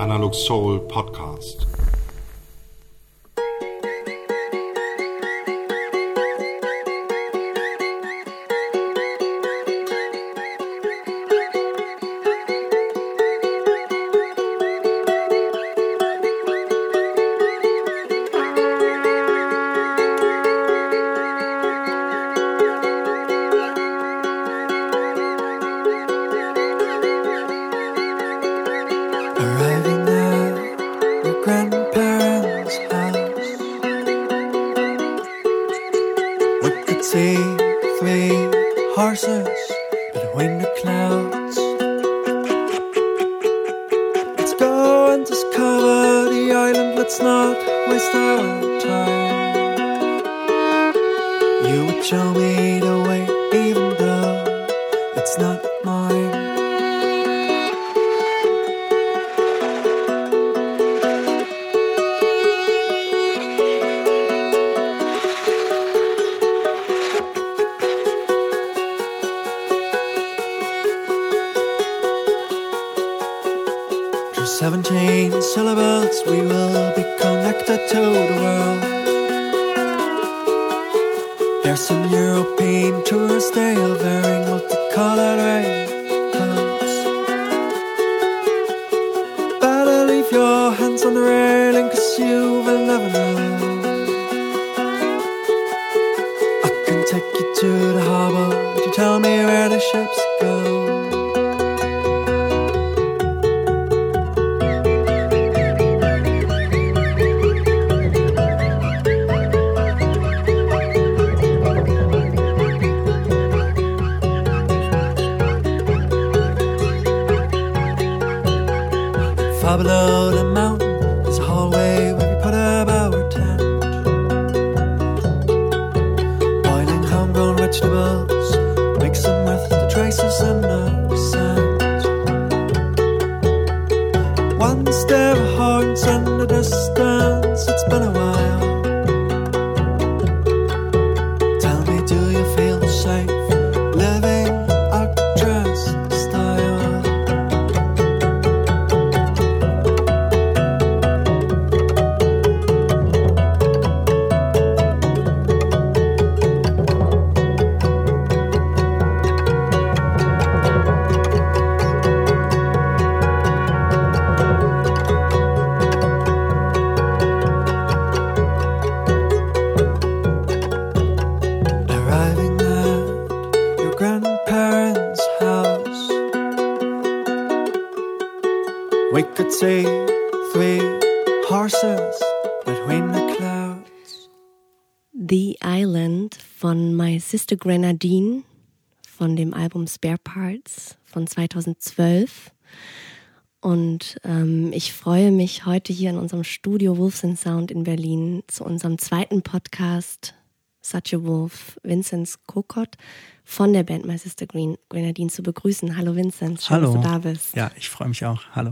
Analog Soul Podcast. Sister Grenadine von dem Album Spare Parts von 2012. Und ähm, ich freue mich heute hier in unserem Studio Wolves and Sound in Berlin zu unserem zweiten Podcast Such a Wolf, Vinzenz Kokott von der Band My Sister Green, Grenadine zu begrüßen. Hallo Vinzenz, schön, Hallo. dass du da bist. Ja, ich freue mich auch. Hallo.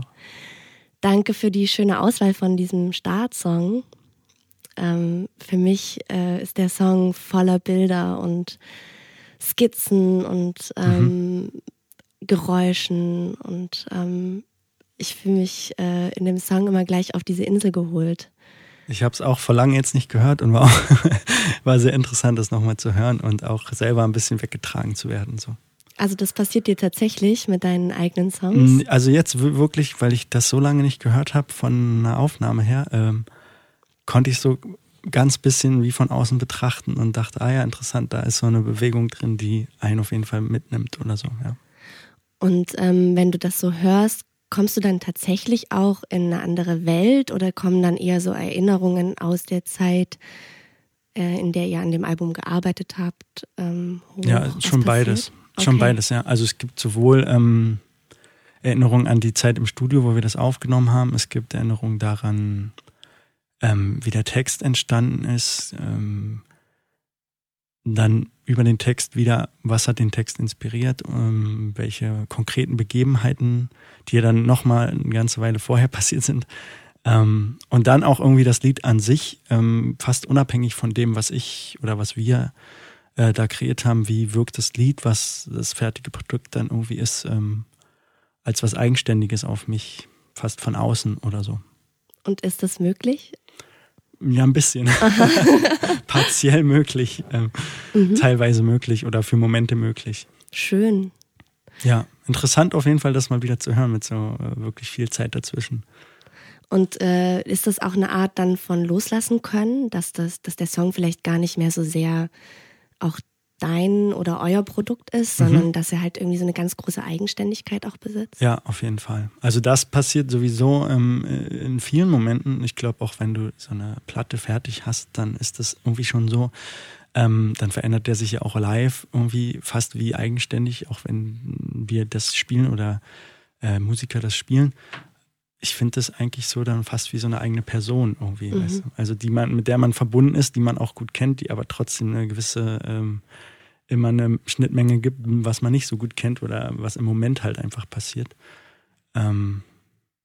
Danke für die schöne Auswahl von diesem Startsong. Ähm, für mich äh, ist der Song voller Bilder und Skizzen und ähm, Geräuschen und ähm, ich fühle mich äh, in dem Song immer gleich auf diese Insel geholt. Ich habe es auch vor langem jetzt nicht gehört und war, auch, war sehr interessant, das nochmal zu hören und auch selber ein bisschen weggetragen zu werden. So. Also das passiert dir tatsächlich mit deinen eigenen Songs? Also jetzt wirklich, weil ich das so lange nicht gehört habe von einer Aufnahme her, ähm, konnte ich so ganz bisschen wie von außen betrachten und dachte, ah ja, interessant, da ist so eine Bewegung drin, die einen auf jeden Fall mitnimmt oder so. Ja. Und ähm, wenn du das so hörst, kommst du dann tatsächlich auch in eine andere Welt oder kommen dann eher so Erinnerungen aus der Zeit, äh, in der ihr an dem Album gearbeitet habt? Ähm? Ja, schon passiert? beides. Schon Okay. beides, ja. Also es gibt sowohl ähm, Erinnerungen an die Zeit im Studio, wo wir das aufgenommen haben. Es gibt Erinnerungen daran, ähm, wie der Text entstanden ist. Ähm, dann über den Text wieder, was hat den Text inspiriert, ähm, welche konkreten Begebenheiten, die ja dann nochmal eine ganze Weile vorher passiert sind. Ähm, und dann auch irgendwie das Lied an sich, ähm, fast unabhängig von dem, was ich oder was wir äh, da kreiert haben, wie wirkt das Lied, was das fertige Produkt dann irgendwie ist, ähm, als was Eigenständiges auf mich fast von außen oder so. Und ist das möglich? Ja, ein bisschen. Partiell möglich, ähm, Mhm. teilweise möglich oder für Momente möglich. Schön. Ja, interessant auf jeden Fall, das mal wieder zu hören mit so äh, wirklich viel Zeit dazwischen. Und äh, ist das auch eine Art dann von loslassen können, dass, das, dass der Song vielleicht gar nicht mehr so sehr auch dein oder euer Produkt ist, sondern dass er halt irgendwie so eine ganz große Eigenständigkeit auch besitzt? Ja, auf jeden Fall. Also das passiert sowieso ähm, in vielen Momenten. Ich glaube, auch wenn du so eine Platte fertig hast, dann ist das irgendwie schon so. Ähm, dann verändert der sich ja auch live irgendwie fast wie eigenständig, auch wenn wir das spielen oder äh, Musiker das spielen. Ich finde das eigentlich so dann fast wie so eine eigene Person irgendwie. Mhm. Weißt du? Also die man, mit der man verbunden ist, die man auch gut kennt, die aber trotzdem eine gewisse ähm, immer eine Schnittmenge gibt, was man nicht so gut kennt oder was im Moment halt einfach passiert. Ähm,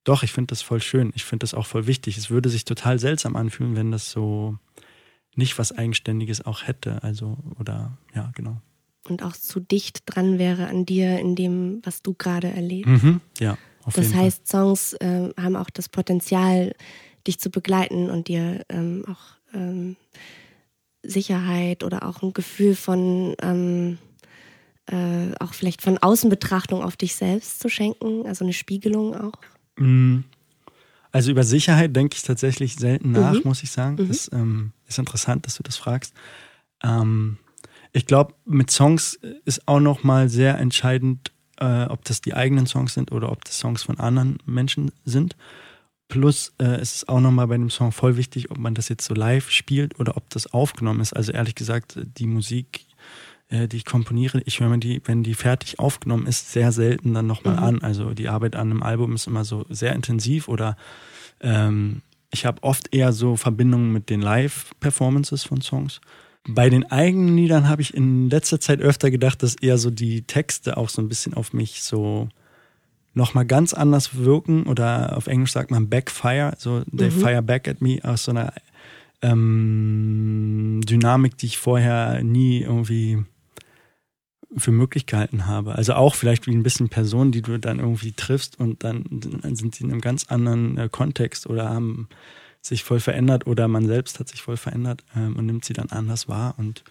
doch, ich finde das voll schön. Ich finde das auch voll wichtig. Es würde sich total seltsam anfühlen, wenn das so nicht was Eigenständiges auch hätte. Also, oder ja, genau. Und auch zu dicht dran wäre an dir in dem, was du gerade erlebst. Mhm. Ja, auf Das heißt, Songs äh, haben auch das Potenzial, dich zu begleiten und dir ähm, auch ähm, Sicherheit oder auch ein Gefühl von ähm, äh, auch vielleicht von Außenbetrachtung auf dich selbst zu schenken, also eine Spiegelung auch. Fall. Mm. Also über Sicherheit denke ich tatsächlich selten nach, Mhm. muss ich sagen. Mhm. Das ähm, ist interessant, dass du das fragst. Ähm, ich glaube, mit Songs ist auch nochmal sehr entscheidend, äh, ob das die eigenen Songs sind oder ob das Songs von anderen Menschen sind. Plus äh, ist es auch nochmal bei dem Song voll wichtig, ob man das jetzt so live spielt oder ob das aufgenommen ist. Also ehrlich gesagt, die Musik, äh, die ich komponiere, ich höre mir die, wenn die fertig aufgenommen ist, sehr selten dann nochmal Mhm. an. Also die Arbeit an einem Album ist immer so sehr intensiv oder ähm, ich habe oft eher so Verbindungen mit den Live-Performances von Songs. Bei den eigenen Liedern habe ich in letzter Zeit öfter gedacht, dass eher so die Texte auch so ein bisschen auf mich so nochmal ganz anders wirken oder auf Englisch sagt man backfire, so they Mhm. fire back at me aus so einer ähm, Dynamik, die ich vorher nie irgendwie für möglich gehalten habe. Also auch vielleicht wie ein bisschen Personen, die du dann irgendwie triffst und dann, dann sind die in einem ganz anderen äh, Kontext oder haben sich voll verändert oder man selbst hat sich voll verändert ähm, und nimmt sie dann anders wahr und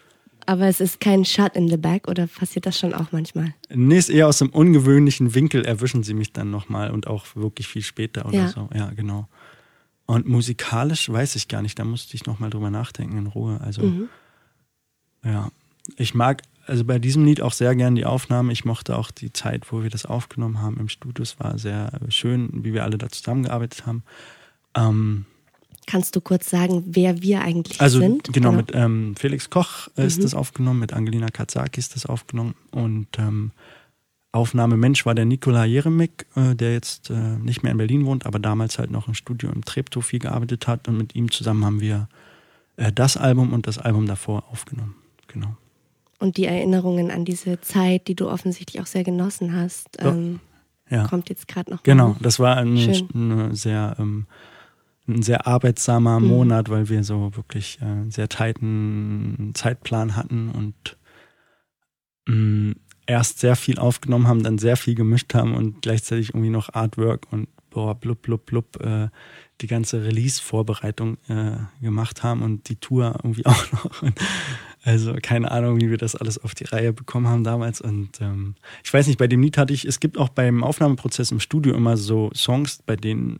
Aber es ist kein Shut in the back oder passiert das schon auch manchmal? Nee, ist eher aus einem ungewöhnlichen Winkel erwischen sie mich dann nochmal und auch wirklich viel später oder Ja. so. Ja, genau. Und musikalisch weiß ich gar nicht, da musste ich nochmal drüber nachdenken in Ruhe. Also, Mhm. ja. Ich mag also bei diesem Lied auch sehr gern die Aufnahme. Ich mochte auch die Zeit, wo wir das aufgenommen haben im Studio. Es war sehr schön, wie wir alle da zusammengearbeitet haben. Ähm, Kannst du kurz sagen, wer wir eigentlich also sind? genau, mit ähm, Felix Koch ist Mhm. das aufgenommen, mit Angelina Katzaki ist das aufgenommen und ähm, Aufnahme Mensch war der Nikola Jeremik, äh, der jetzt äh, nicht mehr in Berlin wohnt, aber damals halt noch im Studio im Treptow viel gearbeitet hat und mit ihm zusammen haben wir äh, das Album und das Album davor aufgenommen. Genau. Und die Erinnerungen an diese Zeit, die du offensichtlich auch sehr genossen hast, ähm, Ja. kommt jetzt gerade noch. Genau, das war ein, Schön. eine sehr, ähm, ein sehr arbeitsamer Mhm. Monat, weil wir so wirklich äh, einen sehr tighten Zeitplan hatten und mh, erst sehr viel aufgenommen haben, dann sehr viel gemischt haben und gleichzeitig irgendwie noch Artwork und boah, blub, blub, blub, äh, die ganze Release-Vorbereitung äh, gemacht haben und die Tour irgendwie auch noch. Und also keine Ahnung, wie wir das alles auf die Reihe bekommen haben damals. Und ähm, ich weiß nicht, bei dem Lied hatte ich, es gibt auch beim Aufnahmeprozess im Studio immer so Songs, bei denen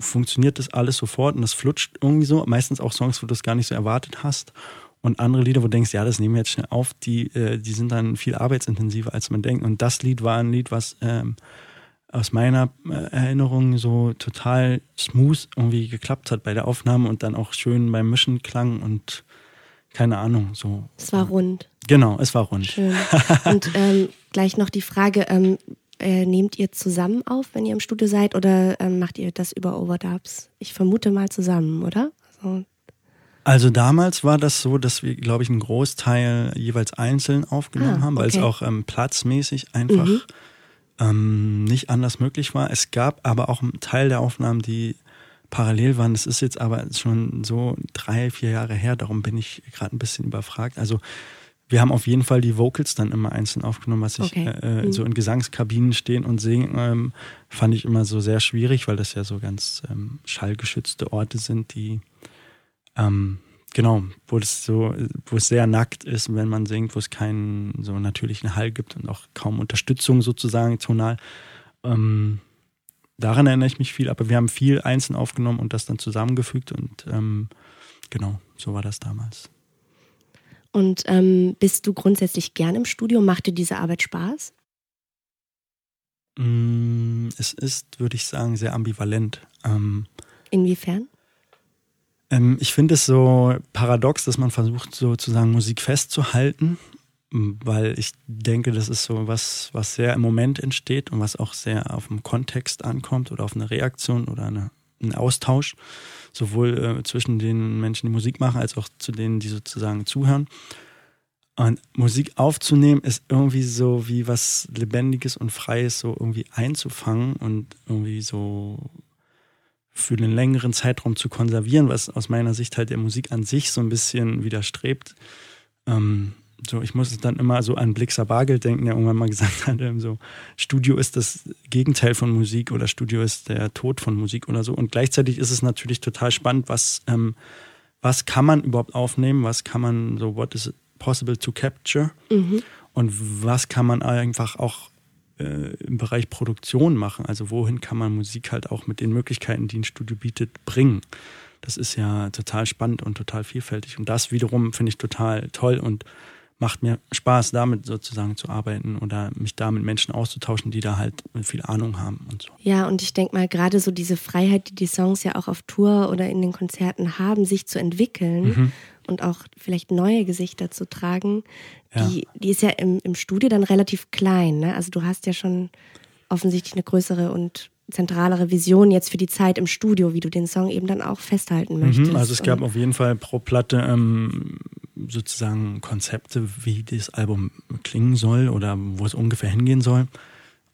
funktioniert das alles sofort und das flutscht irgendwie so. Meistens auch Songs, wo du es gar nicht so erwartet hast. Und andere Lieder, wo du denkst, ja, das nehmen wir jetzt schnell auf, die, äh, die sind dann viel arbeitsintensiver, als man denkt. Und das Lied war ein Lied, was ähm, aus meiner äh, Erinnerung so total smooth irgendwie geklappt hat bei der Aufnahme und dann auch schön beim Mischen klang und keine Ahnung, so. Es war rund. Genau, es war rund. Schön. Und ähm, gleich noch die Frage, ähm, äh, nehmt ihr zusammen auf, wenn ihr im Studio seid, oder ähm, macht ihr das über Overdubs? Ich vermute mal zusammen, oder? Also, Also damals war das so, dass wir, glaube ich, einen Großteil jeweils einzeln aufgenommen Ah, haben, weil okay. es auch ähm, platzmäßig einfach Mhm. ähm, nicht anders möglich war. Es gab aber auch einen Teil der Aufnahmen, die parallel waren. Das ist jetzt aber schon so drei, vier Jahre her, darum bin ich gerade ein bisschen überfragt. Also wir haben auf jeden Fall die Vocals dann immer einzeln aufgenommen, was ich Okay. äh, Mhm. so in Gesangskabinen stehen und singen, ähm, fand ich immer so sehr schwierig, weil das ja so ganz ähm, schallgeschützte Orte sind, die ähm, genau, wo es so, wo es sehr nackt ist, wenn man singt, wo es keinen so natürlichen Hall gibt und auch kaum Unterstützung sozusagen tonal. Ähm, daran erinnere ich mich viel, aber wir haben viel einzeln aufgenommen und das dann zusammengefügt und ähm, genau, so war das damals. Und ähm, bist du grundsätzlich gern im Studio? Macht dir diese Arbeit Spaß? Mm, Es ist, würde ich sagen, sehr ambivalent. Ähm, Inwiefern? ähm, ich finde es so paradox, dass man versucht, sozusagen Musik festzuhalten, weil ich denke, das ist so was, was sehr im Moment entsteht und was auch sehr auf den Kontext ankommt oder auf eine Reaktion oder eine, einen Austausch, sowohl äh, zwischen den Menschen, die Musik machen, als auch zu denen, die sozusagen zuhören. Und Musik aufzunehmen ist irgendwie so wie was Lebendiges und Freies so irgendwie einzufangen und irgendwie so für einen längeren Zeitraum zu konservieren, was aus meiner Sicht halt der Musik an sich so ein bisschen widerstrebt. Ähm, so, ich muss dann immer so an Blixer Bargeld denken, der irgendwann mal gesagt hat, ähm, so, Studio ist das Gegenteil von Musik oder Studio ist der Tod von Musik oder so. Und gleichzeitig ist es natürlich total spannend, was, ähm, was kann man überhaupt aufnehmen, was kann man so, what is possible to capture und was kann man einfach auch äh, im Bereich Produktion machen. Also wohin kann man Musik halt auch mit den Möglichkeiten, die ein Studio bietet, bringen. Das ist ja total spannend und total vielfältig. Und das wiederum finde ich total toll und macht mir Spaß, damit sozusagen zu arbeiten oder mich da mit Menschen auszutauschen, die da halt viel Ahnung haben und so. Ja, und ich denke mal, gerade so diese Freiheit, die die Songs ja auch auf Tour oder in den Konzerten haben, sich zu entwickeln Mhm. und auch vielleicht neue Gesichter zu tragen, Ja. die, die ist ja im, im Studio dann relativ klein. Ne? Also du hast ja schon offensichtlich eine größere und zentralere Vision jetzt für die Zeit im Studio, wie du den Song eben dann auch festhalten möchtest. Mhm, also es gab Und- auf jeden Fall pro Platte ähm, sozusagen Konzepte, wie das Album klingen soll oder wo es ungefähr hingehen soll.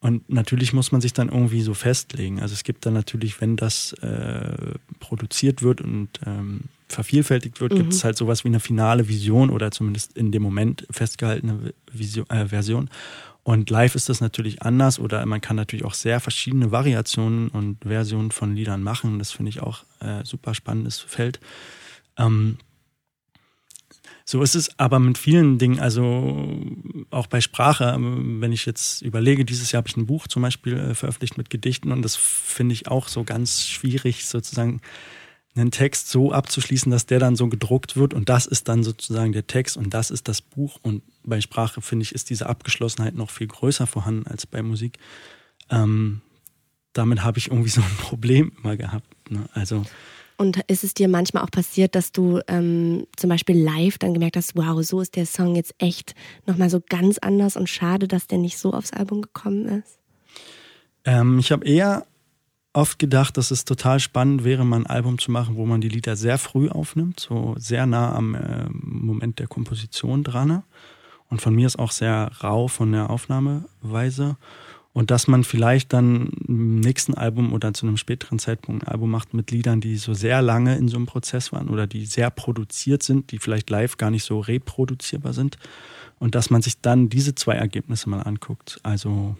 Und natürlich muss man sich dann irgendwie so festlegen. Also es gibt dann natürlich, wenn das äh, produziert wird und ähm, vervielfältigt wird, gibt es halt sowas wie eine finale Vision oder zumindest in dem Moment festgehaltene Vision, äh, Version. Und live ist das natürlich anders oder man kann natürlich auch sehr verschiedene Variationen und Versionen von Liedern machen. Das finde ich auch äh, super spannendes Feld. Ähm, so ist es aber mit vielen Dingen, also auch bei Sprache, ähm, wenn ich jetzt überlege, dieses Jahr habe ich ein Buch zum Beispiel äh, veröffentlicht mit Gedichten und das finde ich auch so ganz schwierig, sozusagen einen Text so abzuschließen, dass der dann so gedruckt wird und das ist dann sozusagen der Text und das ist das Buch und bei Sprache finde ich ist diese Abgeschlossenheit noch viel größer vorhanden als bei Musik. Ähm, damit habe ich irgendwie so ein Problem immer gehabt. Ne? Also Und ist es dir manchmal auch passiert, dass du ähm, zum Beispiel live dann gemerkt hast, wow, so ist der Song jetzt echt nochmal so ganz anders und schade, dass der nicht so aufs Album gekommen ist? Ähm, ich habe eher oft gedacht, dass es total spannend wäre, mal ein Album zu machen, wo man die Lieder sehr früh aufnimmt, so sehr nah am äh, Moment der Komposition dran. Und von mir ist auch sehr rau von der Aufnahmeweise. Und dass man vielleicht dann im nächsten Album oder zu einem späteren Zeitpunkt ein Album macht mit Liedern, die so sehr lange in so einem Prozess waren oder die sehr produziert sind, die vielleicht live gar nicht so reproduzierbar sind. Und dass man sich dann diese zwei Ergebnisse mal anguckt. Also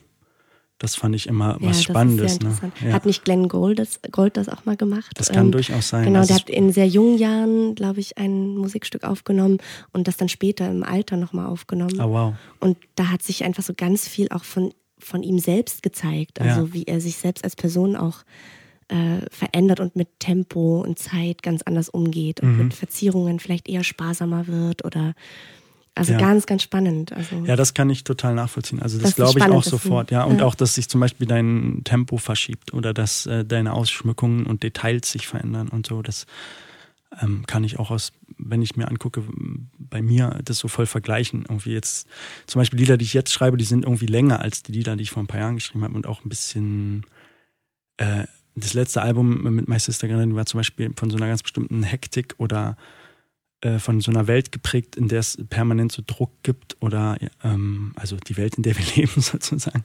das fand ich immer was Spannendes. Ne? sehr interessant. Ja. Hat nicht Glenn Gold das, Gold das auch mal gemacht? Das kann Ähm, durchaus sein. Genau, der hat in sehr jungen Jahren, glaube ich, ein Musikstück aufgenommen und das dann später im Alter nochmal aufgenommen. Ah, wow. Und da hat sich einfach so ganz viel auch von, von ihm selbst gezeigt. Also Ja. wie er sich selbst als Person auch äh, verändert und mit Tempo und Zeit ganz anders umgeht und Mhm. mit Verzierungen vielleicht eher sparsamer wird oder also Ja. ganz, ganz spannend. Also Ja, das kann ich total nachvollziehen. Also Das das glaube ich auch sofort. Ja, und ja. auch, dass sich zum Beispiel dein Tempo verschiebt oder dass äh, deine Ausschmückungen und Details sich verändern und so. Das ähm, kann ich auch aus, wenn ich mir angucke, bei mir das so voll vergleichen. Irgendwie jetzt, zum Beispiel Lieder, die ich jetzt schreibe, die sind irgendwie länger als die Lieder, die ich vor ein paar Jahren geschrieben habe und auch ein bisschen äh, das letzte Album mit My Sister Grenadine war zum Beispiel von so einer ganz bestimmten Hektik oder äh, von so einer Welt geprägt, in der es permanent so Druck gibt oder ähm, also die Welt, in der wir leben sozusagen.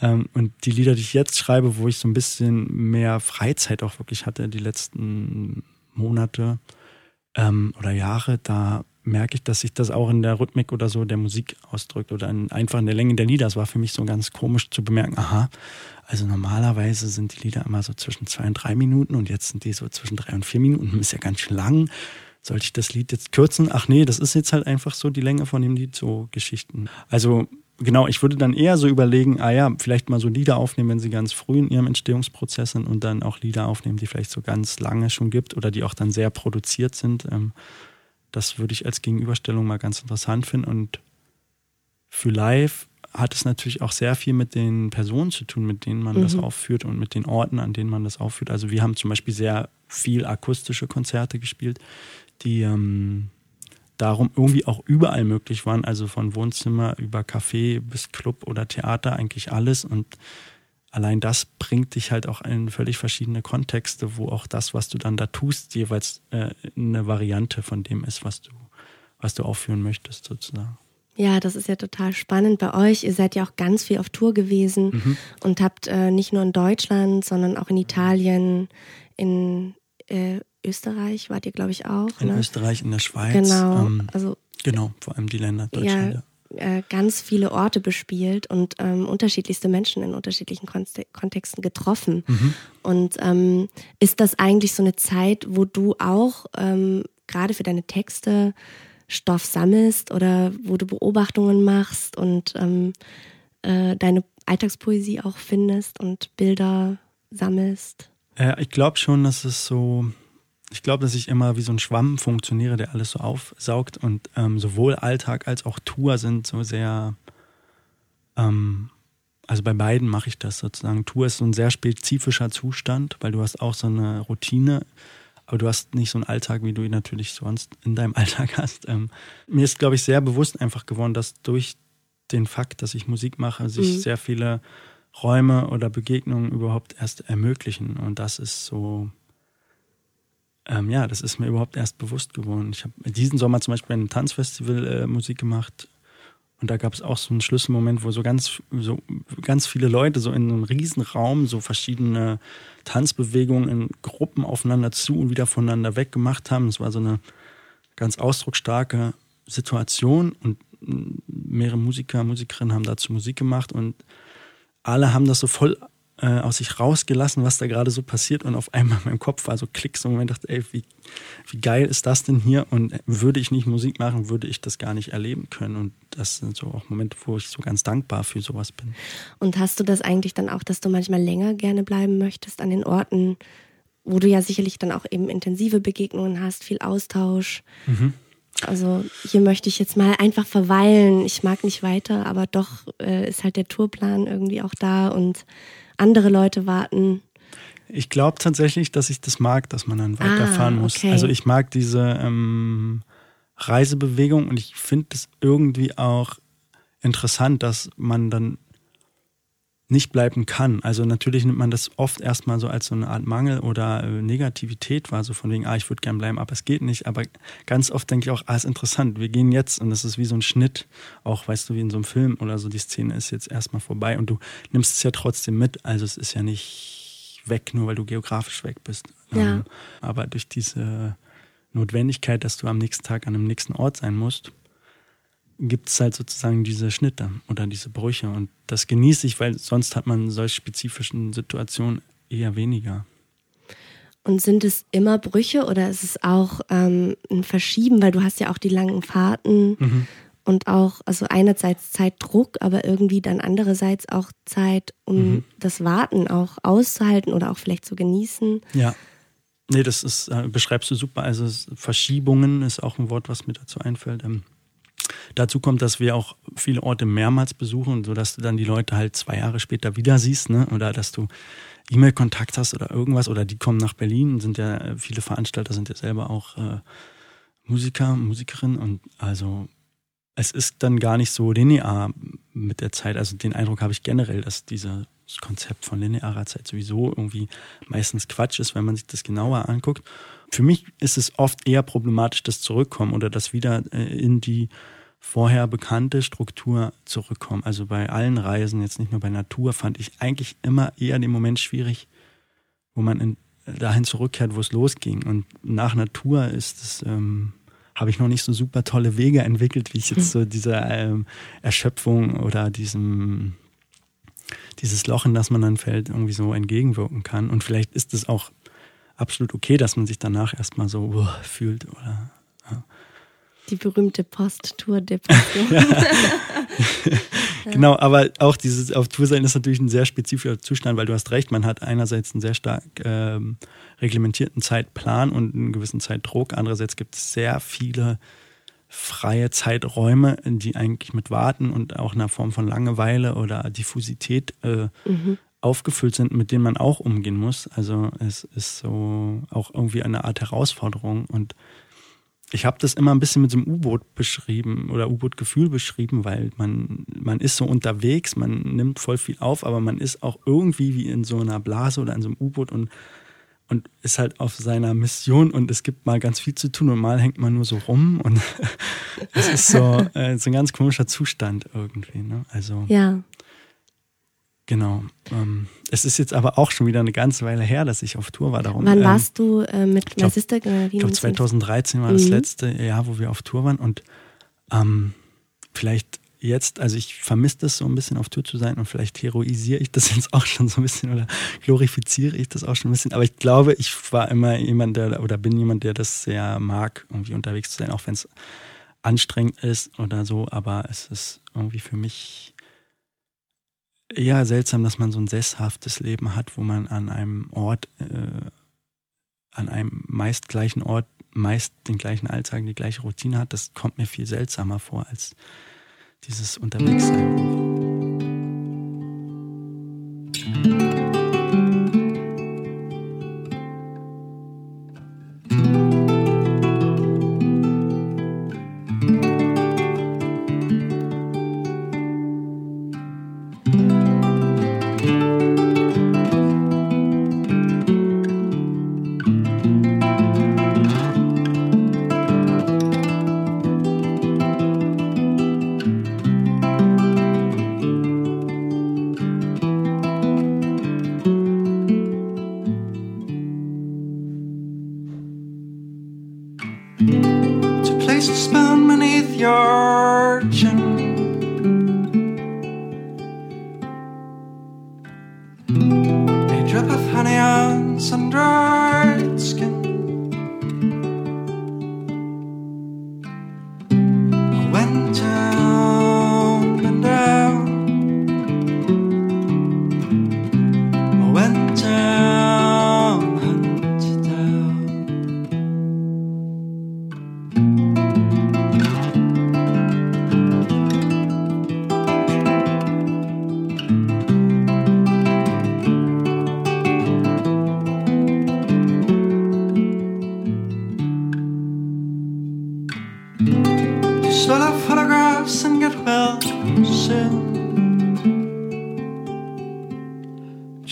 Ähm, und die Lieder, die ich jetzt schreibe, wo ich so ein bisschen mehr Freizeit auch wirklich hatte, die letzten Monate ähm, oder Jahre, da merke ich, dass sich das auch in der Rhythmik oder so der Musik ausdrückt oder in, einfach in der Länge der Lieder. Es war für mich so ganz komisch zu bemerken, aha, also normalerweise sind die Lieder immer so zwischen zwei und drei Minuten und jetzt sind die so zwischen drei und vier Minuten. Ist ja ganz schön lang. Sollte ich das Lied jetzt kürzen? Ach nee, das ist jetzt halt einfach so die Länge von dem Lied, so Geschichten. Also genau, ich würde dann eher so überlegen, ah ja, vielleicht mal so Lieder aufnehmen, wenn sie ganz früh in ihrem Entstehungsprozess sind und dann auch Lieder aufnehmen, die vielleicht so ganz lange schon gibt oder die auch dann sehr produziert sind. Ähm, das würde ich als Gegenüberstellung mal ganz interessant finden. Und für live hat es natürlich auch sehr viel mit den Personen zu tun, mit denen man mhm. das aufführt und mit den Orten, an denen man das aufführt. Also wir haben zum Beispiel sehr viel akustische Konzerte gespielt, die ähm, darum irgendwie auch überall möglich waren, also von Wohnzimmer über Café bis Club oder Theater, eigentlich alles. Und allein das bringt dich halt auch in völlig verschiedene Kontexte, wo auch das, was du dann da tust, jeweils äh, eine Variante von dem ist, was du, was du aufführen möchtest, sozusagen. Ja, das ist ja total spannend bei euch. Ihr seid ja auch ganz viel auf Tour gewesen mhm. und habt äh, nicht nur in Deutschland, sondern auch in Italien, in äh, Österreich wart ihr, glaube ich, auch. In ne? Österreich, in der Schweiz. Genau. Ähm, also, genau, vor allem die Länder Deutschland. Ja, äh, ganz viele Orte bespielt und ähm, unterschiedlichste Menschen in unterschiedlichen Kontexten getroffen. Mhm. Und ähm, ist das eigentlich so eine Zeit, wo du auch ähm, gerade für deine Texte Stoff sammelst oder wo du Beobachtungen machst und ähm, äh, deine Alltagspoesie auch findest und Bilder sammelst? Äh, ich glaube schon, dass es so ich glaube, dass ich immer wie so ein Schwamm funktioniere, der alles so aufsaugt und ähm, sowohl Alltag als auch Tour sind so sehr, ähm, also bei beiden mache ich das sozusagen. Tour ist so ein sehr spezifischer Zustand, weil du hast auch so eine Routine, aber du hast nicht so einen Alltag, wie du ihn natürlich sonst in deinem Alltag hast. Ähm, mir ist, glaube ich, sehr bewusst einfach geworden, dass durch den Fakt, dass ich Musik mache, sich mhm. sehr viele Räume oder Begegnungen überhaupt erst ermöglichen. Und das ist so, ähm, ja, das ist mir überhaupt erst bewusst geworden. Ich habe diesen Sommer zum Beispiel bei einem Tanzfestival äh, Musik gemacht und da gab es auch so einen Schlüsselmoment, wo so ganz, so ganz viele Leute so in einem Riesenraum so verschiedene Tanzbewegungen in Gruppen aufeinander zu und wieder voneinander weg gemacht haben. Es war so eine ganz ausdrucksstarke Situation und mehrere Musiker, Musikerinnen haben dazu Musik gemacht und alle haben das so voll äh, aus sich rausgelassen, was da gerade so passiert und auf einmal in meinem Kopf war so Klick, so Moment dachte, ey, wie, wie geil ist das denn hier und würde ich nicht Musik machen, würde ich das gar nicht erleben können und das sind so auch Momente, wo ich so ganz dankbar für sowas bin. Und hast du das eigentlich dann auch, dass du manchmal länger gerne bleiben möchtest an den Orten, wo du ja sicherlich dann auch eben intensive Begegnungen hast, viel Austausch? Mhm. Also hier möchte ich jetzt mal einfach verweilen. Ich mag nicht weiter, aber doch äh, ist halt der Tourplan irgendwie auch da und andere Leute warten? Ich glaube tatsächlich, dass ich das mag, dass man dann weiterfahren ah, muss. Okay. Also ich mag diese ähm, Reisebewegung und ich finde es irgendwie auch interessant, dass man dann nicht bleiben kann. Also natürlich nimmt man das oft erstmal so als so eine Art Mangel oder äh, Negativität wahr, so von wegen, ah, ich würde gern bleiben, aber es geht nicht. Aber ganz oft denke ich auch, ah, ist interessant, wir gehen jetzt und das ist wie so ein Schnitt, auch weißt du, wie in so einem Film oder so, die Szene ist jetzt erstmal vorbei und du nimmst es ja trotzdem mit. Also es ist ja nicht weg, nur weil du geografisch weg bist. Ja. Ähm, aber durch diese Notwendigkeit, dass du am nächsten Tag an einem nächsten Ort sein musst, gibt es halt sozusagen diese Schnitte oder diese Brüche. Und das genieße ich, weil sonst hat man solch spezifischen Situationen eher weniger. Und sind es immer Brüche oder ist es auch ähm, ein Verschieben, weil du hast ja auch die langen Fahrten mhm. und auch, also einerseits Zeitdruck, aber irgendwie dann andererseits auch Zeit, um mhm. das Warten auch auszuhalten oder auch vielleicht zu genießen. Ja. Nee, das ist, äh, beschreibst du super. Also Verschiebungen ist auch ein Wort, was mir dazu einfällt. Ähm, Dazu kommt, dass wir auch viele Orte mehrmals besuchen, sodass du dann die Leute halt zwei Jahre später wieder siehst, ne? Oder dass du E-Mail-Kontakt hast oder irgendwas, oder die kommen nach Berlin, sind ja, äh, viele Veranstalter sind ja selber auch äh, Musiker, Musikerinnen und also es ist dann gar nicht so linear mit der Zeit. Also den Eindruck habe ich generell, dass dieses Konzept von linearer Zeit sowieso irgendwie meistens Quatsch ist, wenn man sich das genauer anguckt. Für mich ist es oft eher problematisch, das Zurückkommen oder das wieder äh, in die vorher bekannte Struktur zurückkommen. Also bei allen Reisen, jetzt nicht nur bei Natur, fand ich eigentlich immer eher den Moment schwierig, wo man in, dahin zurückkehrt, wo es losging. Und nach Natur ist es, ähm, habe ich noch nicht so super tolle Wege entwickelt, wie ich jetzt so dieser ähm, Erschöpfung oder diesem dieses Loch, in das man dann fällt, irgendwie so entgegenwirken kann. Und vielleicht ist es auch absolut okay, dass man sich danach erstmal so uh, fühlt oder. Die berühmte Post-Tour-Depression. genau, aber auch dieses auf Tour sein ist natürlich ein sehr spezifischer Zustand, weil du hast recht, man hat einerseits einen sehr stark ähm, reglementierten Zeitplan und einen gewissen Zeitdruck, andererseits gibt es sehr viele freie Zeiträume, die eigentlich mit Warten und auch einer Form von Langeweile oder Diffusität äh, mhm. aufgefüllt sind, mit denen man auch umgehen muss. Also es ist so auch irgendwie eine Art Herausforderung und ich habe das immer ein bisschen mit so einem U-Boot beschrieben oder U-Boot-Gefühl beschrieben, weil man, man ist so unterwegs, man nimmt voll viel auf, aber man ist auch irgendwie wie in so einer Blase oder in so einem U-Boot und, und ist halt auf seiner Mission und es gibt mal ganz viel zu tun und mal hängt man nur so rum und es ist so, äh, so ein ganz komischer Zustand irgendwie. Ne? Also, ja. Genau. Ähm, es ist jetzt aber auch schon wieder eine ganze Weile her, dass ich auf Tour war. Darum, Wann ähm, warst du äh, mit glaub, Sister Ich glaube 2013 war das mhm. letzte Jahr, wo wir auf Tour waren und ähm, vielleicht jetzt, also ich vermisse das so ein bisschen auf Tour zu sein und vielleicht heroisiere ich das jetzt auch schon so ein bisschen oder glorifiziere ich das auch schon ein bisschen. Aber ich glaube, ich war immer jemand, der oder bin jemand, der das sehr mag, irgendwie unterwegs zu sein, auch wenn es anstrengend ist oder so. Aber es ist irgendwie für mich eher seltsam, dass man so ein sesshaftes Leben hat, wo man an einem Ort, äh, an einem meist gleichen Ort, meist den gleichen Alltag, die gleiche Routine hat. Das kommt mir viel seltsamer vor als dieses Unterwegssein.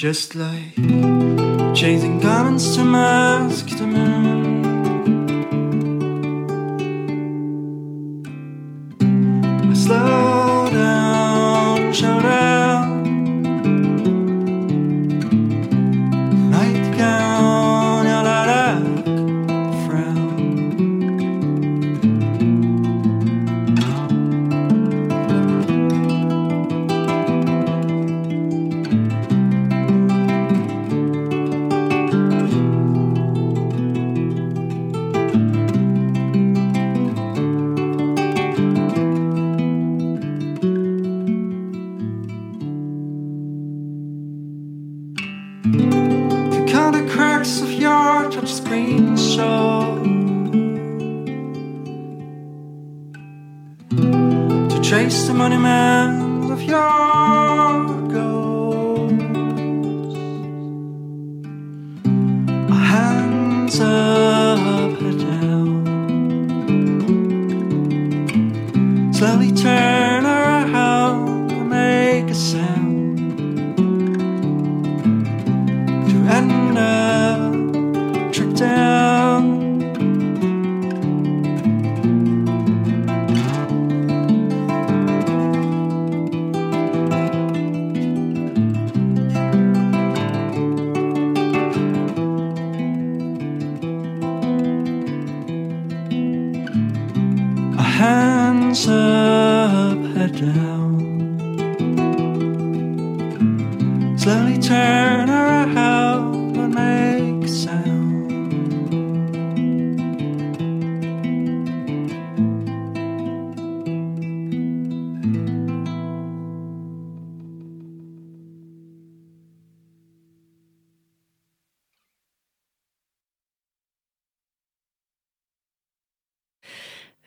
Just like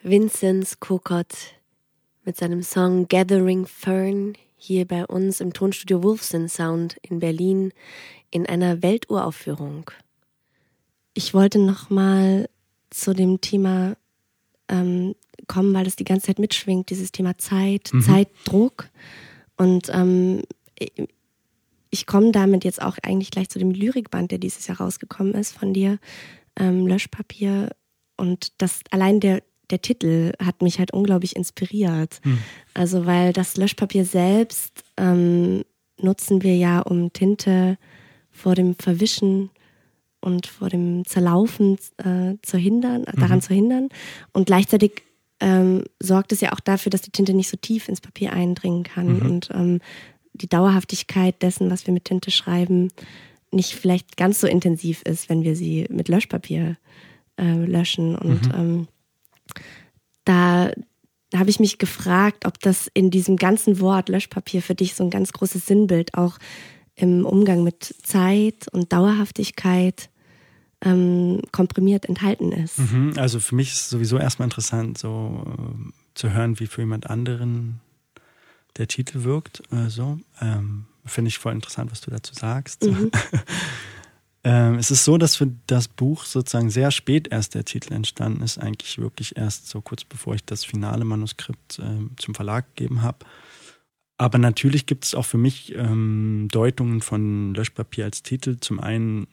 Vinzenz Kokott mit seinem Song Gathering Fern hier bei uns im Tonstudio Wolfson Sound in Berlin in einer Welturaufführung. Ich wollte noch mal zu dem Thema ähm, kommen, weil es die ganze Zeit mitschwingt, dieses Thema Zeit, Mhm. Zeitdruck. Und ähm, ich- ich komme damit jetzt auch eigentlich gleich zu dem Lyrikband, der dieses Jahr rausgekommen ist von dir, ähm, Löschpapier. Und das allein der, der Titel hat mich halt unglaublich inspiriert. Also weil das Löschpapier selbst ähm, nutzen wir ja, um Tinte vor dem Verwischen und vor dem Zerlaufen äh, zu hindern, daran zu hindern. Und gleichzeitig ähm, sorgt es ja auch dafür, dass die Tinte nicht so tief ins Papier eindringen kann und ähm, die Dauerhaftigkeit dessen, was wir mit Tinte schreiben, nicht vielleicht ganz so intensiv ist, wenn wir sie mit Löschpapier äh, löschen. Und ähm, da, habe ich mich gefragt, ob das in diesem ganzen Wort Löschpapier für dich so ein ganz großes Sinnbild auch im Umgang mit Zeit und Dauerhaftigkeit ähm, komprimiert enthalten ist. Mhm, Also für mich ist es sowieso erstmal interessant, so ähm, zu hören, wie für jemand anderen der Titel wirkt. Äh, so. Ähm, Finde ich voll interessant, was du dazu sagst. ähm, es ist so, dass für das Buch sozusagen sehr spät erst der Titel entstanden ist, eigentlich wirklich erst so kurz bevor ich das finale Manuskript ähm, zum Verlag gegeben habe. Aber natürlich gibt es auch für mich ähm, Deutungen von Löschpapier als Titel. Zum einen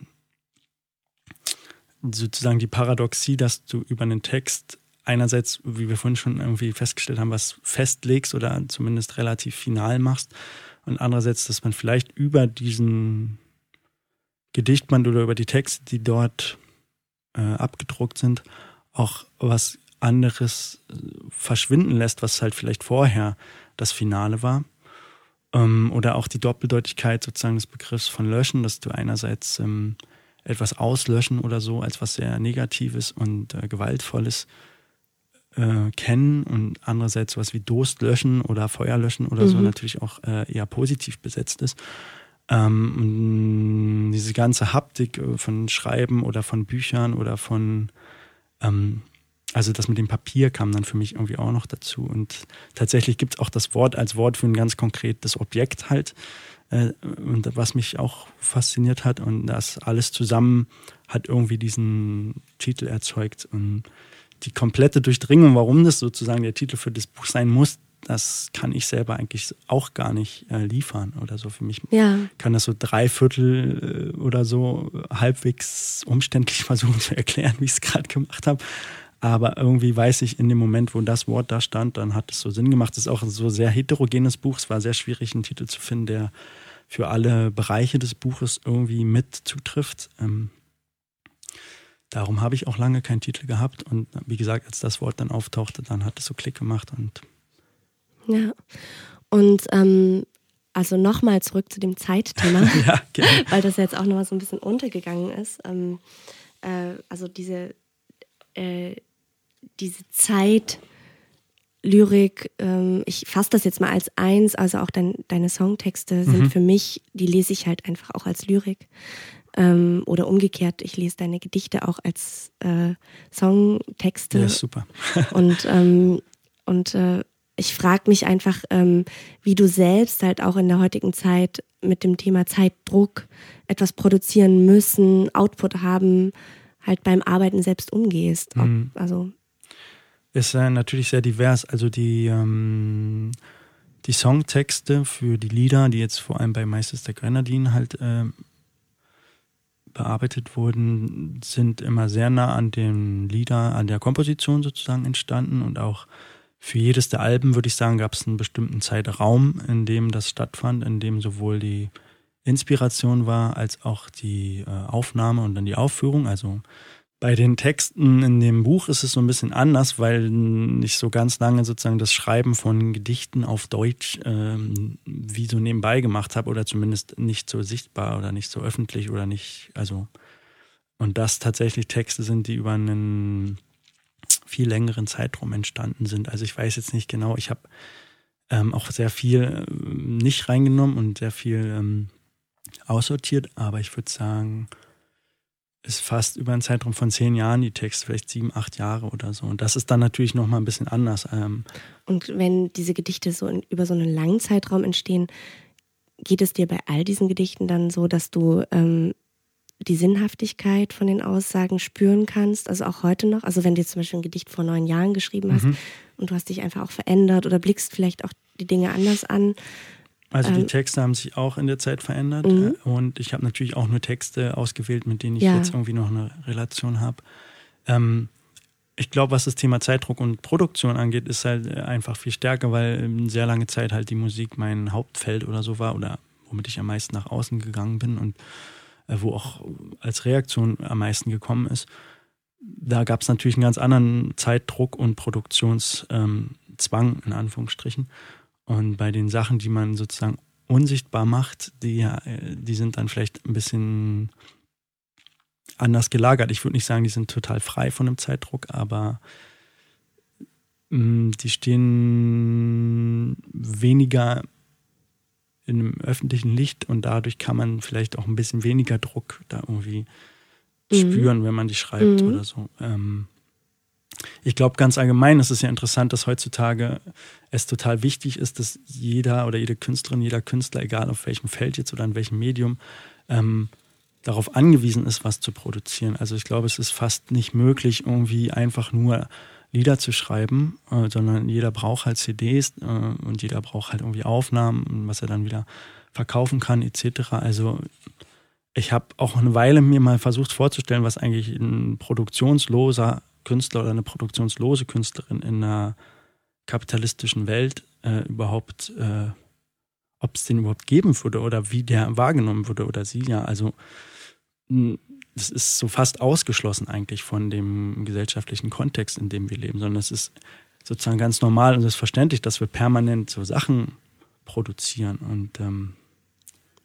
sozusagen die Paradoxie, dass du über einen Text einerseits, wie wir vorhin schon irgendwie festgestellt haben, was festlegst oder zumindest relativ final machst und andererseits, dass man vielleicht über diesen Gedichtband oder über die Texte, die dort äh, abgedruckt sind, auch was anderes äh, verschwinden lässt, was halt vielleicht vorher das Finale war. Ähm, oder auch die Doppeldeutigkeit sozusagen des Begriffs von Löschen, dass du einerseits ähm, etwas auslöschen oder so als was sehr Negatives und äh, Gewaltvolles äh, kennen und andererseits was wie Durst löschen oder Feuer löschen oder so Mhm. natürlich auch äh, eher positiv besetzt ist. Ähm, und diese ganze Haptik äh, von Schreiben oder von Büchern oder von, ähm, also das mit dem Papier kam dann für mich irgendwie auch noch dazu. Und tatsächlich gibt es auch das Wort als Wort für ein ganz konkretes Objekt halt, äh, und was mich auch fasziniert hat. Und das alles zusammen hat irgendwie diesen Titel erzeugt. Und die komplette Durchdringung, warum das sozusagen der Titel für das Buch sein muss, das kann ich selber eigentlich auch gar nicht äh, liefern oder so. Für mich Ja, kann das so drei Viertel äh, oder so halbwegs umständlich versuchen zu erklären, wie ich es gerade gemacht habe. Aber irgendwie weiß ich in dem Moment, wo das Wort da stand, dann hat es so Sinn gemacht. Es ist auch ein so sehr heterogenes Buch. Es war sehr schwierig, einen Titel zu finden, der für alle Bereiche des Buches irgendwie mit zutrifft. Ähm, darum habe ich auch lange keinen Titel gehabt. Und wie gesagt, als das Wort dann auftauchte, dann hat es so Klick gemacht. Und ja. Und ähm, also nochmal zurück zu dem Zeitthema. ja, gerne. weil das jetzt auch noch mal so ein bisschen untergegangen ist. Ähm, äh, also diese, äh, diese Zeit, Lyrik, ähm, ich fasse das jetzt mal als eins, also auch dein, deine Songtexte sind Mhm. für mich, die lese ich halt einfach auch als Lyrik. Ähm, oder umgekehrt, ich lese deine Gedichte auch als äh, Songtexte. Ja, super. Und, ähm, und äh, ich frage mich einfach, ähm, wie du selbst halt auch in der heutigen Zeit mit dem Thema Zeitdruck etwas produzieren müssen, Output haben, halt beim Arbeiten selbst umgehst. Ob, Mhm. Also, ist äh, natürlich sehr divers. Also die, ähm, die Songtexte für die Lieder, die jetzt vor allem bei Meisters der Grenadinen halt äh, bearbeitet wurden, sind immer sehr nah an den Lieder, an der Komposition sozusagen entstanden und auch für jedes der Alben, würde ich sagen, gab es einen bestimmten Zeitraum, in dem das stattfand, in dem sowohl die Inspiration war, als auch die äh, Aufnahme und dann die Aufführung. Also Bei den Texten in dem Buch ist es so ein bisschen anders, weil ich so ganz lange sozusagen das Schreiben von Gedichten auf Deutsch ähm, wie so nebenbei gemacht habe oder zumindest nicht so sichtbar oder nicht so öffentlich oder nicht, also und das tatsächlich Texte sind, die über einen viel längeren Zeitraum entstanden sind. Also ich weiß jetzt nicht genau, ich habe ähm, auch sehr viel äh, nicht reingenommen und sehr viel ähm, aussortiert, aber ich würde sagen, ist fast über einen Zeitraum von zehn Jahren die Texte, vielleicht sieben, acht Jahre oder so. Und das ist dann natürlich nochmal ein bisschen anders. Ähm und wenn diese Gedichte so in, über so einen langen Zeitraum entstehen, geht es dir bei all diesen Gedichten dann so, dass du ähm, die Sinnhaftigkeit von den Aussagen spüren kannst, also auch heute noch. Also wenn du zum Beispiel ein Gedicht vor neun Jahren geschrieben hast mhm. und du hast dich einfach auch verändert oder blickst vielleicht auch die Dinge anders an, also die ähm, Texte haben sich auch in der Zeit verändert mhm. Äh, und ich habe natürlich auch nur Texte ausgewählt, mit denen ich ja. jetzt irgendwie noch eine Relation habe. Ähm, ich glaube, was das Thema Zeitdruck und Produktion angeht, ist halt äh, einfach viel stärker, weil ähm, sehr lange Zeit halt die Musik mein Hauptfeld oder so war oder womit ich am meisten nach außen gegangen bin und wo auch als Reaktion am meisten gekommen ist. Da gab es natürlich einen ganz anderen Zeitdruck und Produktionszwang ähm, in Anführungsstrichen. Und bei den Sachen, die man sozusagen unsichtbar macht, die, äh, die sind dann vielleicht ein bisschen anders gelagert. Ich würde nicht sagen, die sind total frei von dem Zeitdruck, aber mm, die stehen weniger in einem öffentlichen Licht und dadurch kann man vielleicht auch ein bisschen weniger Druck da irgendwie mhm. spüren, wenn man die schreibt mhm. oder so. Ähm, ich glaube, ganz allgemein ist es ja interessant, dass heutzutage es total wichtig ist, dass jeder oder jede Künstlerin, jeder Künstler, egal auf welchem Feld jetzt oder in welchem Medium, ähm, darauf angewiesen ist, was zu produzieren. Also ich glaube, es ist fast nicht möglich, irgendwie einfach nur Lieder zu schreiben, äh, sondern jeder braucht halt CDs äh, und jeder braucht halt irgendwie Aufnahmen, was er dann wieder verkaufen kann, etc. Also ich habe auch eine Weile mir mal versucht vorzustellen, was eigentlich ein produktionsloser Künstler oder eine produktionslose Künstlerin in einer kapitalistischen Welt äh, überhaupt, äh, ob es den überhaupt geben würde oder wie der wahrgenommen würde oder sie ja. Also das ist so fast ausgeschlossen eigentlich von dem gesellschaftlichen Kontext, in dem wir leben, sondern es ist sozusagen ganz normal und selbstverständlich, dass wir permanent so Sachen produzieren und ähm,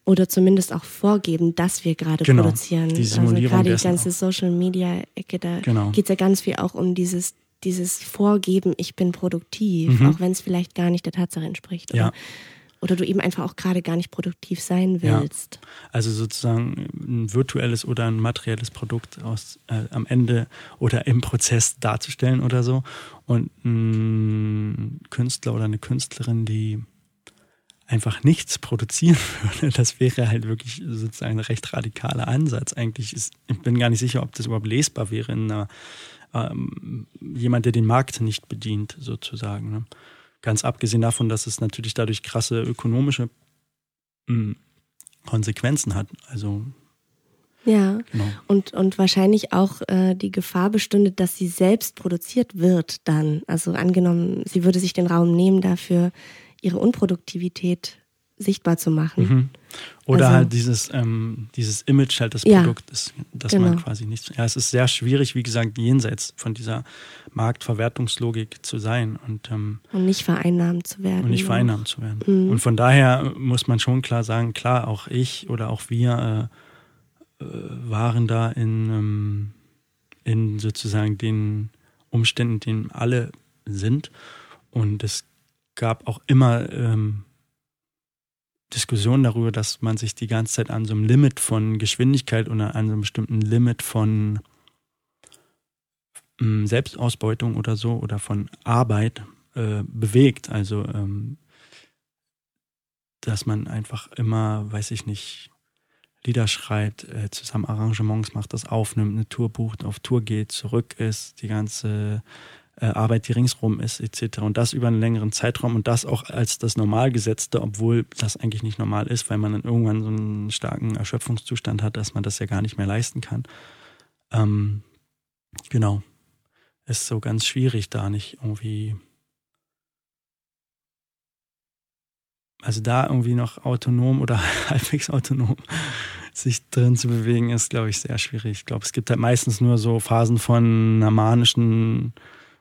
oder zumindest auch vorgeben, dass wir gerade genau, produzieren. Die also gerade die ganze auch. Social Media Ecke, da genau. geht es ja ganz viel auch um dieses dieses Vorgeben, ich bin produktiv, mhm. auch wenn es vielleicht gar nicht der Tatsache entspricht. Ja. Oder du eben einfach auch gerade gar nicht produktiv sein willst. Ja. Also sozusagen ein virtuelles oder ein materielles Produkt aus äh, am Ende oder im Prozess darzustellen oder so. Und ein Künstler oder eine Künstlerin, die einfach nichts produzieren würde, das wäre halt wirklich sozusagen ein recht radikaler Ansatz. Eigentlich ist, ich bin gar nicht sicher, ob das überhaupt lesbar wäre in einer, ähm, jemand, der den Markt nicht bedient, sozusagen. Ne? Ganz abgesehen davon, dass es natürlich dadurch krasse ökonomische mh, hm, Konsequenzen hat. Also ja, genau. und, und wahrscheinlich auch äh, die Gefahr bestünde, dass sie selbst produziert wird dann. Also angenommen, sie würde sich den Raum nehmen dafür, ihre Unproduktivität sichtbar zu machen. Mhm. Oder also, halt dieses, ähm, dieses Image halt des ja, Produktes, dass genau. man quasi nicht. Ja, es ist sehr schwierig, wie gesagt, jenseits von dieser Marktverwertungslogik zu sein und, ähm, und nicht vereinnahmt zu werden. Und nicht vereinnahmt zu werden. Mhm. Und von daher muss man schon klar sagen, klar, auch ich oder auch wir äh, äh, waren da in, ähm, in sozusagen den Umständen, denen alle sind. Und es gab auch immer ähm, Diskussionen darüber, dass man sich die ganze Zeit an so einem Limit von Geschwindigkeit oder an so einem bestimmten Limit von ähm, Selbstausbeutung oder so oder von Arbeit äh, bewegt. Also ähm, dass man einfach immer, weiß ich nicht, Lieder schreibt, äh, zusammen Arrangements macht, das aufnimmt, eine Tour bucht, auf Tour geht, zurück ist, die ganze Arbeit, die ringsrum ist, etc. Und das über einen längeren Zeitraum und das auch als das Normalgesetzte, obwohl das eigentlich nicht normal ist, weil man dann irgendwann so einen starken Erschöpfungszustand hat, dass man das ja gar nicht mehr leisten kann. Ähm, genau. Ist so ganz schwierig, da nicht irgendwie. Also da irgendwie noch autonom oder halbwegs autonom sich drin zu bewegen, ist, glaube ich, sehr schwierig. Ich glaube, es gibt halt meistens nur so Phasen von einer manischen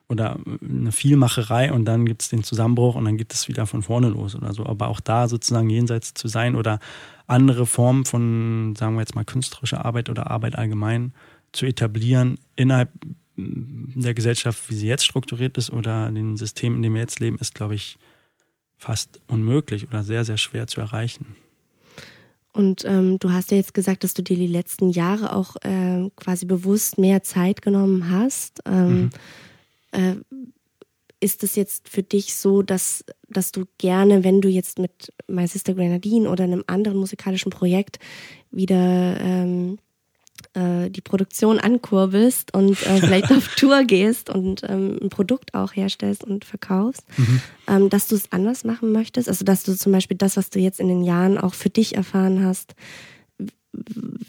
oder eine Vielmacherei und dann gibt es den Zusammenbruch und dann geht es wieder von vorne los oder so. Aber auch da sozusagen jenseits zu sein oder andere Formen von, sagen wir jetzt mal, künstlerischer Arbeit oder Arbeit allgemein zu etablieren innerhalb der Gesellschaft, wie sie jetzt strukturiert ist oder dem System, in dem wir jetzt leben, ist, glaube ich, fast unmöglich oder sehr, sehr schwer zu erreichen. Und ähm, du hast ja jetzt gesagt, dass du dir die letzten Jahre auch äh, quasi bewusst mehr Zeit genommen hast. Ähm, mhm. Äh, ist es jetzt für dich so, dass, dass du gerne, wenn du jetzt mit My Sister Grenadine oder einem anderen musikalischen Projekt wieder ähm, äh, die Produktion ankurbelst und äh, vielleicht auf Tour gehst und ähm, ein Produkt auch herstellst und verkaufst, mhm. ähm, dass du es anders machen möchtest? Also dass du zum Beispiel das, was du jetzt in den Jahren auch für dich erfahren hast,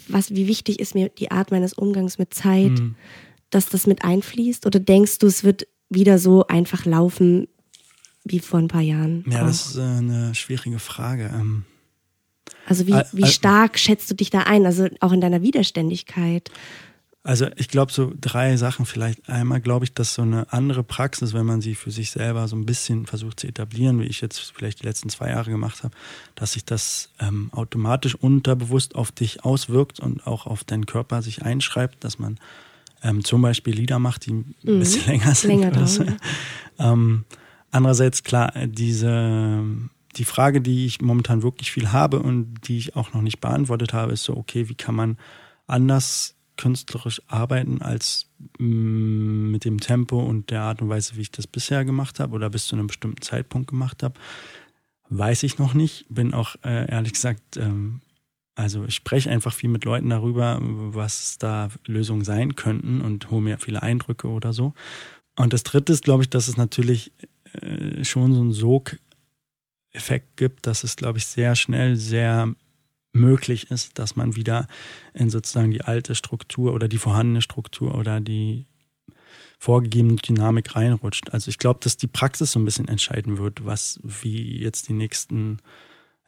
was, wie wichtig ist mir die Art meines Umgangs mit Zeit, mhm. Dass das mit einfließt? Oder denkst du, es wird wieder so einfach laufen wie vor ein paar Jahren? Ja, auch? das ist äh, eine schwierige Frage. Ähm also wie, wie stark schätzt du dich da ein? Also auch in deiner Widerständigkeit? Also ich glaube so drei Sachen vielleicht. Einmal glaube ich, dass so eine andere Praxis, wenn man sie für sich selber so ein bisschen versucht zu etablieren, wie ich jetzt vielleicht die letzten zwei Jahre gemacht habe, dass sich das ähm, automatisch unterbewusst auf dich auswirkt und auch auf deinen Körper sich einschreibt, dass man ähm, zum Beispiel Lieder macht, die ein mhm. bisschen länger sind. Länger dauern, so. ähm, andererseits klar, diese die Frage, die ich momentan wirklich viel habe und die ich auch noch nicht beantwortet habe, ist so, okay, wie kann man anders künstlerisch arbeiten als mm, mit dem Tempo und der Art und Weise, wie ich das bisher gemacht habe oder bis zu einem bestimmten Zeitpunkt gemacht habe, weiß ich noch nicht. Bin auch äh, ehrlich gesagt, ähm, also ich spreche einfach viel mit Leuten darüber, was da Lösungen sein könnten und hole mir viele Eindrücke oder so. Und das Dritte ist, glaube ich, dass es natürlich äh, schon so ein Sog Effekt gibt, dass es, glaube ich, sehr schnell sehr möglich ist, dass man wieder in sozusagen die alte Struktur oder die vorhandene Struktur oder die vorgegebene Dynamik reinrutscht. Also ich glaube, dass die Praxis so ein bisschen entscheiden wird, was wie jetzt die nächsten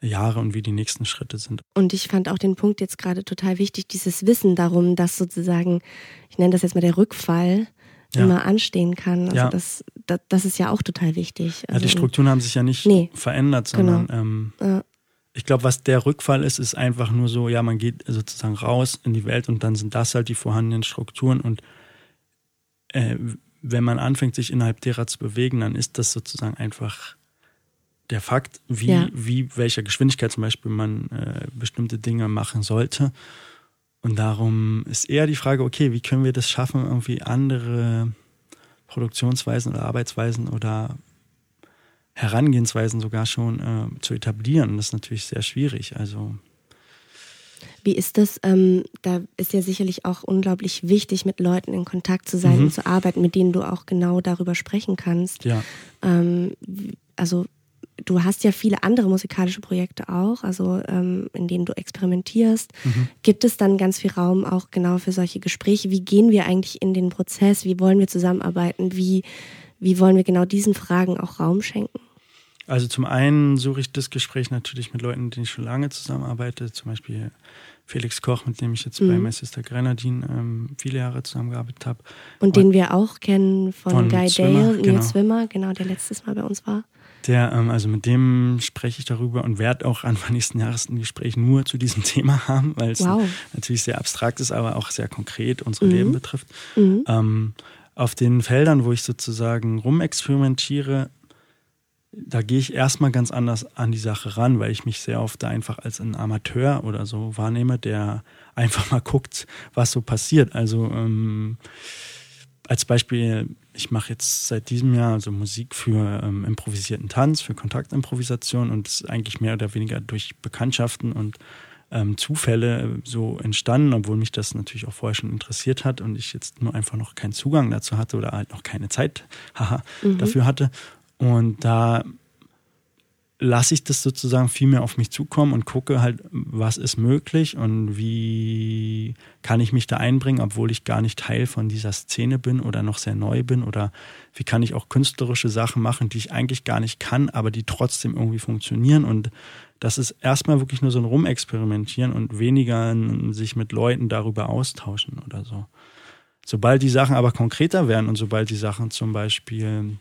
Jahre und wie die nächsten Schritte sind. Und ich fand auch den Punkt jetzt gerade total wichtig, dieses Wissen darum, dass sozusagen, ich nenne das jetzt mal der Rückfall, ja. immer anstehen kann. Also ja. das, das, das, ist ja auch total wichtig. Also, ja, die also Strukturen haben sich ja nicht nee. verändert, sondern genau. ähm, ja. ich glaube, was der Rückfall ist, ist einfach nur so, ja, man geht sozusagen raus in die Welt und dann sind das halt die vorhandenen Strukturen und äh, wenn man anfängt, sich innerhalb derer zu bewegen, dann ist das sozusagen einfach der Fakt, wie, ja. wie welcher Geschwindigkeit zum Beispiel man äh, bestimmte Dinge machen sollte. Und darum ist eher die Frage, okay, wie können wir das schaffen, irgendwie andere Produktionsweisen oder Arbeitsweisen oder Herangehensweisen sogar schon äh, zu etablieren. Das ist natürlich sehr schwierig. Also wie ist das? Ähm, da ist ja sicherlich auch unglaublich wichtig, mit Leuten in Kontakt zu sein mhm. und zu arbeiten, mit denen du auch genau darüber sprechen kannst. Ja. Ähm, also du hast ja viele andere musikalische Projekte auch, also ähm, in denen du experimentierst. Mhm. Gibt es dann ganz viel Raum auch genau für solche Gespräche? Wie gehen wir eigentlich in den Prozess? Wie wollen wir zusammenarbeiten? Wie, wie wollen wir genau diesen Fragen auch Raum schenken? Also zum einen suche ich das Gespräch natürlich mit Leuten, mit denen ich schon lange zusammenarbeite, zum Beispiel Felix Koch, mit dem ich jetzt mhm. bei My Sister Grenadine ähm, viele Jahre zusammengearbeitet habe. Und, Und den wir auch kennen von, von Guy Swimmer, Dale, genau. Nils Swimmer, genau, der letztes Mal bei uns war. Der, ähm, also mit dem spreche ich darüber und werde auch Anfang nächsten Jahres ein Gespräch nur zu diesem Thema haben, weil es wow. natürlich sehr abstrakt ist, aber auch sehr konkret unsere mhm. Leben betrifft. Mhm. Ähm, auf den Feldern, wo ich sozusagen rumexperimentiere, da gehe ich erstmal ganz anders an die Sache ran, weil ich mich sehr oft einfach als ein Amateur oder so wahrnehme, der einfach mal guckt, was so passiert. Also ähm, als Beispiel, ich mache jetzt seit diesem Jahr also Musik für ähm, improvisierten Tanz, für Kontaktimprovisation und ist eigentlich mehr oder weniger durch Bekanntschaften und ähm, Zufälle so entstanden, obwohl mich das natürlich auch vorher schon interessiert hat und ich jetzt nur einfach noch keinen Zugang dazu hatte oder halt noch keine Zeit haha, mhm. dafür hatte. Und da lasse ich das sozusagen viel mehr auf mich zukommen und gucke halt, was ist möglich und wie kann ich mich da einbringen, obwohl ich gar nicht Teil von dieser Szene bin oder noch sehr neu bin oder wie kann ich auch künstlerische Sachen machen, die ich eigentlich gar nicht kann, aber die trotzdem irgendwie funktionieren und das ist erstmal wirklich nur so ein Rumexperimentieren und weniger sich mit Leuten darüber austauschen oder so. Sobald die Sachen aber konkreter werden und sobald die Sachen zum Beispiel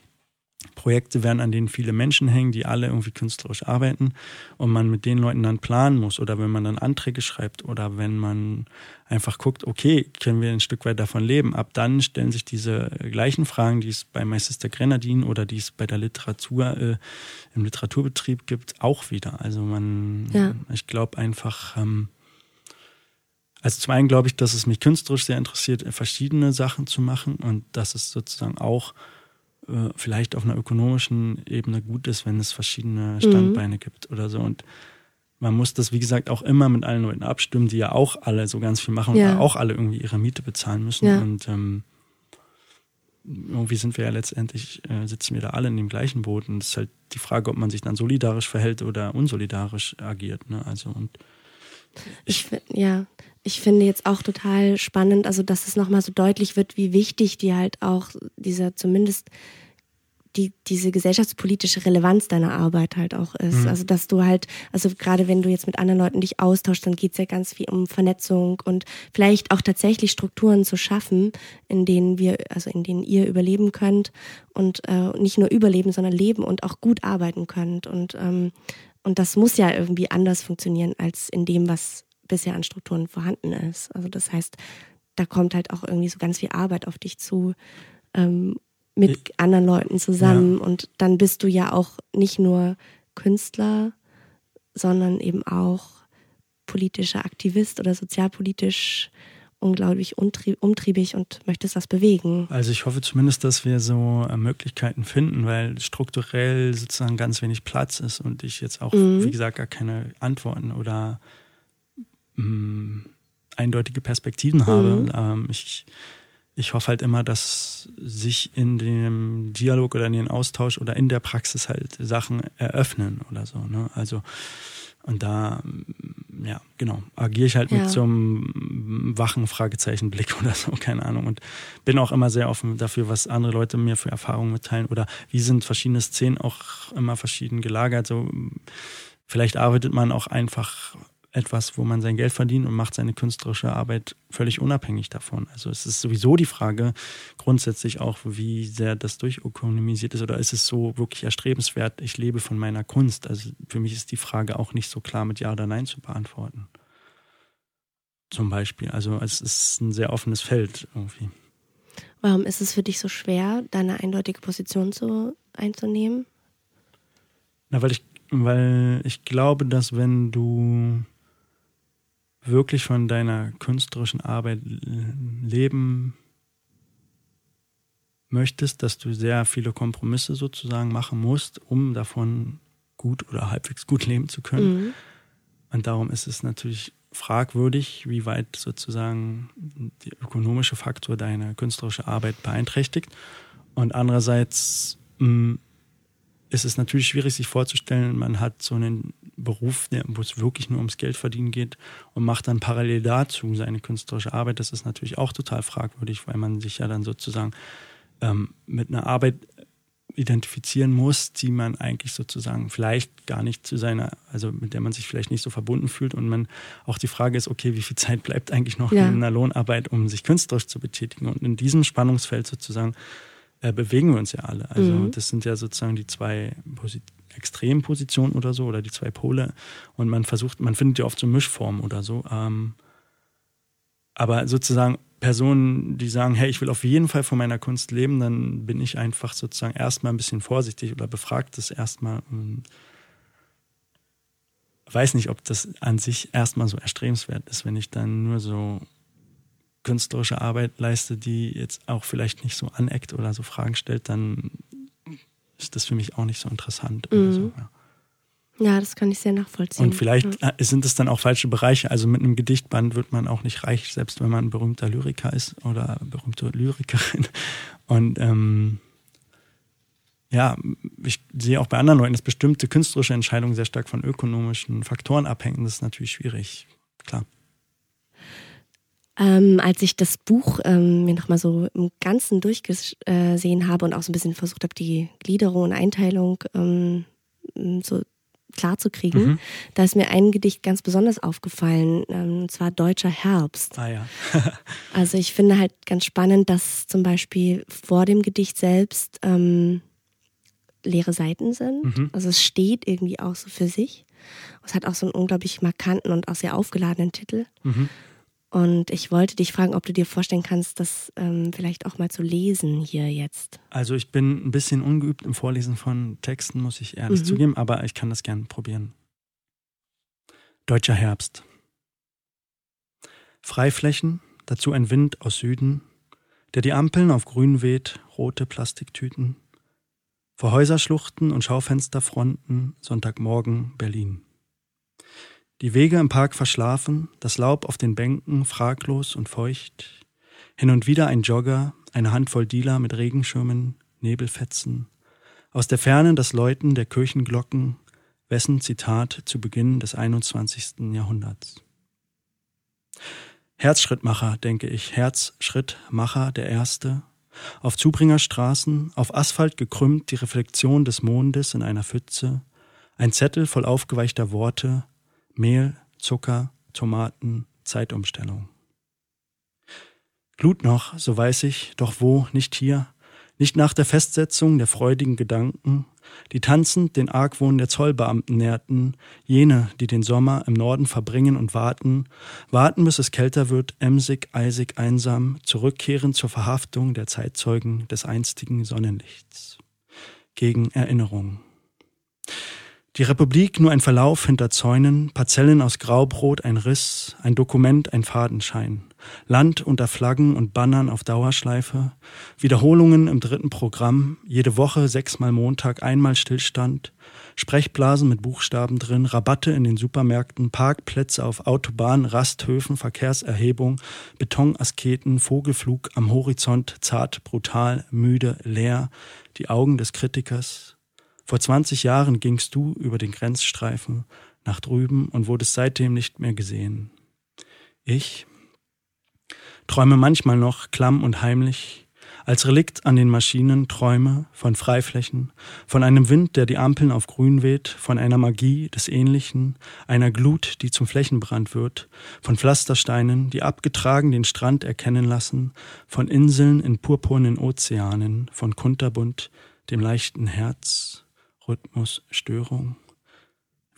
Projekte werden, an denen viele Menschen hängen, die alle irgendwie künstlerisch arbeiten und man mit den Leuten dann planen muss oder wenn man dann Anträge schreibt oder wenn man einfach guckt, okay, können wir ein Stück weit davon leben? Ab dann stellen sich diese gleichen Fragen, die es bei My Sister Grenadine oder die es bei der Literatur äh, im Literaturbetrieb gibt, auch wieder. Also man, ja. ich glaube einfach, ähm, also zum einen glaube ich, dass es mich künstlerisch sehr interessiert, verschiedene Sachen zu machen und dass es sozusagen auch äh, vielleicht auf einer ökonomischen Ebene gut ist, wenn es verschiedene mhm. Standbeine mhm. gibt oder so. Und man muss das, wie gesagt, auch immer mit allen Leuten abstimmen, die ja auch alle so ganz viel machen ja. und auch alle irgendwie ihre Miete bezahlen müssen. Ja. Und ähm, irgendwie sind wir ja letztendlich, äh, sitzen wir da alle in dem gleichen Boot. Und es ist halt die Frage, ob man sich dann solidarisch verhält oder unsolidarisch agiert. Ne? Also und ich, ich ja, ich finde jetzt auch total spannend, also dass es nochmal so deutlich wird, wie wichtig die halt auch dieser zumindest die, diese gesellschaftspolitische Relevanz deiner Arbeit halt auch ist. Mhm. Also dass du halt, also gerade wenn du jetzt mit anderen Leuten dich austauschst, dann geht es ja ganz viel um Vernetzung und vielleicht auch tatsächlich Strukturen zu schaffen, in denen wir, also in denen ihr überleben könnt und äh, nicht nur überleben, sondern leben und auch gut arbeiten könnt. Und, ähm, und das muss ja irgendwie anders funktionieren als in dem, was bisher an Strukturen vorhanden ist. Also das heißt, da kommt halt auch irgendwie so ganz viel Arbeit auf dich zu ähm, mit ich, anderen Leuten zusammen. Ja. Und dann bist du ja auch nicht nur Künstler, sondern eben auch politischer Aktivist oder sozialpolitisch unglaublich umtriebig und möchtest das bewegen. Also ich hoffe zumindest, dass wir so äh, Möglichkeiten finden, weil strukturell sozusagen ganz wenig Platz ist und ich jetzt auch, mhm. wie gesagt, gar keine Antworten oder mh, eindeutige Perspektiven habe. Mhm. Ähm, ich, ich hoffe halt immer, dass sich in dem Dialog oder in den Austausch oder in der Praxis halt Sachen eröffnen oder so. Ne? Also und da, ja, genau, agiere ich halt ja. mit so einem wachen Fragezeichenblick oder so, keine Ahnung. Und bin auch immer sehr offen dafür, was andere Leute mir für Erfahrungen mitteilen oder wie sind verschiedene Szenen auch immer verschieden gelagert. So, vielleicht arbeitet man auch einfach etwas, wo man sein Geld verdient und macht seine künstlerische Arbeit völlig unabhängig davon. Also es ist sowieso die Frage grundsätzlich auch, wie sehr das durchökonomisiert ist oder ist es so wirklich erstrebenswert, ich lebe von meiner Kunst. Also für mich ist die Frage auch nicht so klar mit Ja oder Nein zu beantworten. Zum Beispiel. Also es ist ein sehr offenes Feld irgendwie. Warum ist es für dich so schwer, deine eindeutige Position zu, einzunehmen? Na, weil ich, weil ich glaube, dass wenn du wirklich von deiner künstlerischen Arbeit leben möchtest, dass du sehr viele Kompromisse sozusagen machen musst, um davon gut oder halbwegs gut leben zu können. Mhm. Und darum ist es natürlich fragwürdig, wie weit sozusagen der ökonomische Faktor deine künstlerische Arbeit beeinträchtigt. Und andererseits mh, mm, ist es natürlich schwierig, sich vorzustellen, man hat so einen Beruf, wo es wirklich nur ums Geld verdienen geht und macht dann parallel dazu seine künstlerische Arbeit. Das ist natürlich auch total fragwürdig, weil man sich ja dann sozusagen ähm, mit einer Arbeit identifizieren muss, die man eigentlich sozusagen vielleicht gar nicht zu seiner, also mit der man sich vielleicht nicht so verbunden fühlt und man auch die Frage ist, okay, wie viel Zeit bleibt eigentlich noch ja. in einer Lohnarbeit, um sich künstlerisch zu betätigen und in diesem Spannungsfeld sozusagen äh, bewegen wir uns ja alle. Also mhm. das sind ja sozusagen die zwei Posi Extrempositionen oder so oder die zwei Pole und man versucht, man findet ja oft so Mischformen oder so. Ähm, aber sozusagen Personen, die sagen, hey, ich will auf jeden Fall von meiner Kunst leben, dann bin ich einfach sozusagen erstmal ein bisschen vorsichtig oder befragt das erstmal und weiß nicht, ob das an sich erstmal so erstrebenswert ist, wenn ich dann nur so künstlerische Arbeit leiste, die jetzt auch vielleicht nicht so aneckt oder so Fragen stellt, dann ist das für mich auch nicht so interessant. Mhm. So, ja. ja. das kann ich sehr nachvollziehen. Und vielleicht ja. Äh, sind es dann auch falsche Bereiche. Also mit einem Gedichtband wird man auch nicht reich, selbst wenn man ein berühmter Lyriker ist oder berühmte Lyrikerin. Und ähm, ja, ich sehe auch bei anderen Leuten, dass bestimmte künstlerische Entscheidungen sehr stark von ökonomischen Faktoren abhängen. Das ist natürlich schwierig, klar. Ähm, als ich das Buch ähm, mir nochmal so im Ganzen durchgesehen habe und auch so ein bisschen versucht habe, die Gliederung und Einteilung ähm, so klar zu kriegen, mhm. da ist mir ein Gedicht ganz besonders aufgefallen, ähm, und zwar Deutscher Herbst. Ah ja. also ich finde halt ganz spannend, dass zum Beispiel vor dem Gedicht selbst ähm, leere Seiten sind. Mhm. Also es steht irgendwie auch so für sich. Es hat auch so einen unglaublich markanten und auch sehr aufgeladenen Titel. Mhm. Und ich wollte dich fragen, ob du dir vorstellen kannst, das ähm, vielleicht auch mal zu lesen hier jetzt. Also ich bin ein bisschen ungeübt im Vorlesen von Texten, muss ich ehrlich mhm. zugeben, aber ich kann das gerne probieren. Deutscher Herbst. Freiflächen, dazu ein Wind aus Süden, der die Ampeln auf grün weht, rote Plastiktüten. Vor Häuserschluchten und Schaufensterfronten, Sonntagmorgen Berlin. Die Wege im Park verschlafen, das Laub auf den Bänken fraglos und feucht. Hin und wieder ein Jogger, eine Handvoll Dealer mit Regenschirmen, Nebelfetzen. Aus der Ferne das Läuten der Kirchenglocken, wessen Zitat zu Beginn des 21. Jahrhunderts. Herzschrittmacher, denke ich, Herzschrittmacher der Erste. Auf Zubringerstraßen, auf Asphalt gekrümmt die Reflexion des Mondes in einer Pfütze, ein Zettel voll aufgeweichter Worte, Mehl, Zucker, Tomaten, Zeitumstellung. Glut noch, so weiß ich, doch wo, nicht hier, nicht nach der Festsetzung der freudigen Gedanken, die tanzend den Argwohn der Zollbeamten nährten, jene, die den Sommer im Norden verbringen und warten, warten, bis es kälter wird, emsig, eisig, einsam, zurückkehren zur Verhaftung der Zeitzeugen des einstigen Sonnenlichts. Gegen Erinnerung. Die Republik nur ein Verlauf hinter Zäunen, Parzellen aus Graubrot, ein Riss, ein Dokument, ein Fadenschein. Land unter Flaggen und Bannern auf Dauerschleife, Wiederholungen im dritten Programm, jede Woche sechsmal Montag, einmal Stillstand, Sprechblasen mit Buchstaben drin, Rabatte in den Supermärkten, Parkplätze auf Autobahnen, Rasthöfen, Verkehrserhebung, Betonasketen, Vogelflug am Horizont, zart, brutal, müde, leer, die Augen des Kritikers, vor 20 Jahren gingst du über den Grenzstreifen nach drüben und wurdest seitdem nicht mehr gesehen. Ich träume manchmal noch klamm und heimlich, als Relikt an den Maschinen träume von Freiflächen, von einem Wind, der die Ampeln auf grün weht, von einer Magie des Ähnlichen, einer Glut, die zum Flächenbrand wird, von Pflastersteinen, die abgetragen den Strand erkennen lassen, von Inseln in purpurnen Ozeanen, von Kunterbunt, dem leichten Herz, Rhythmusstörung.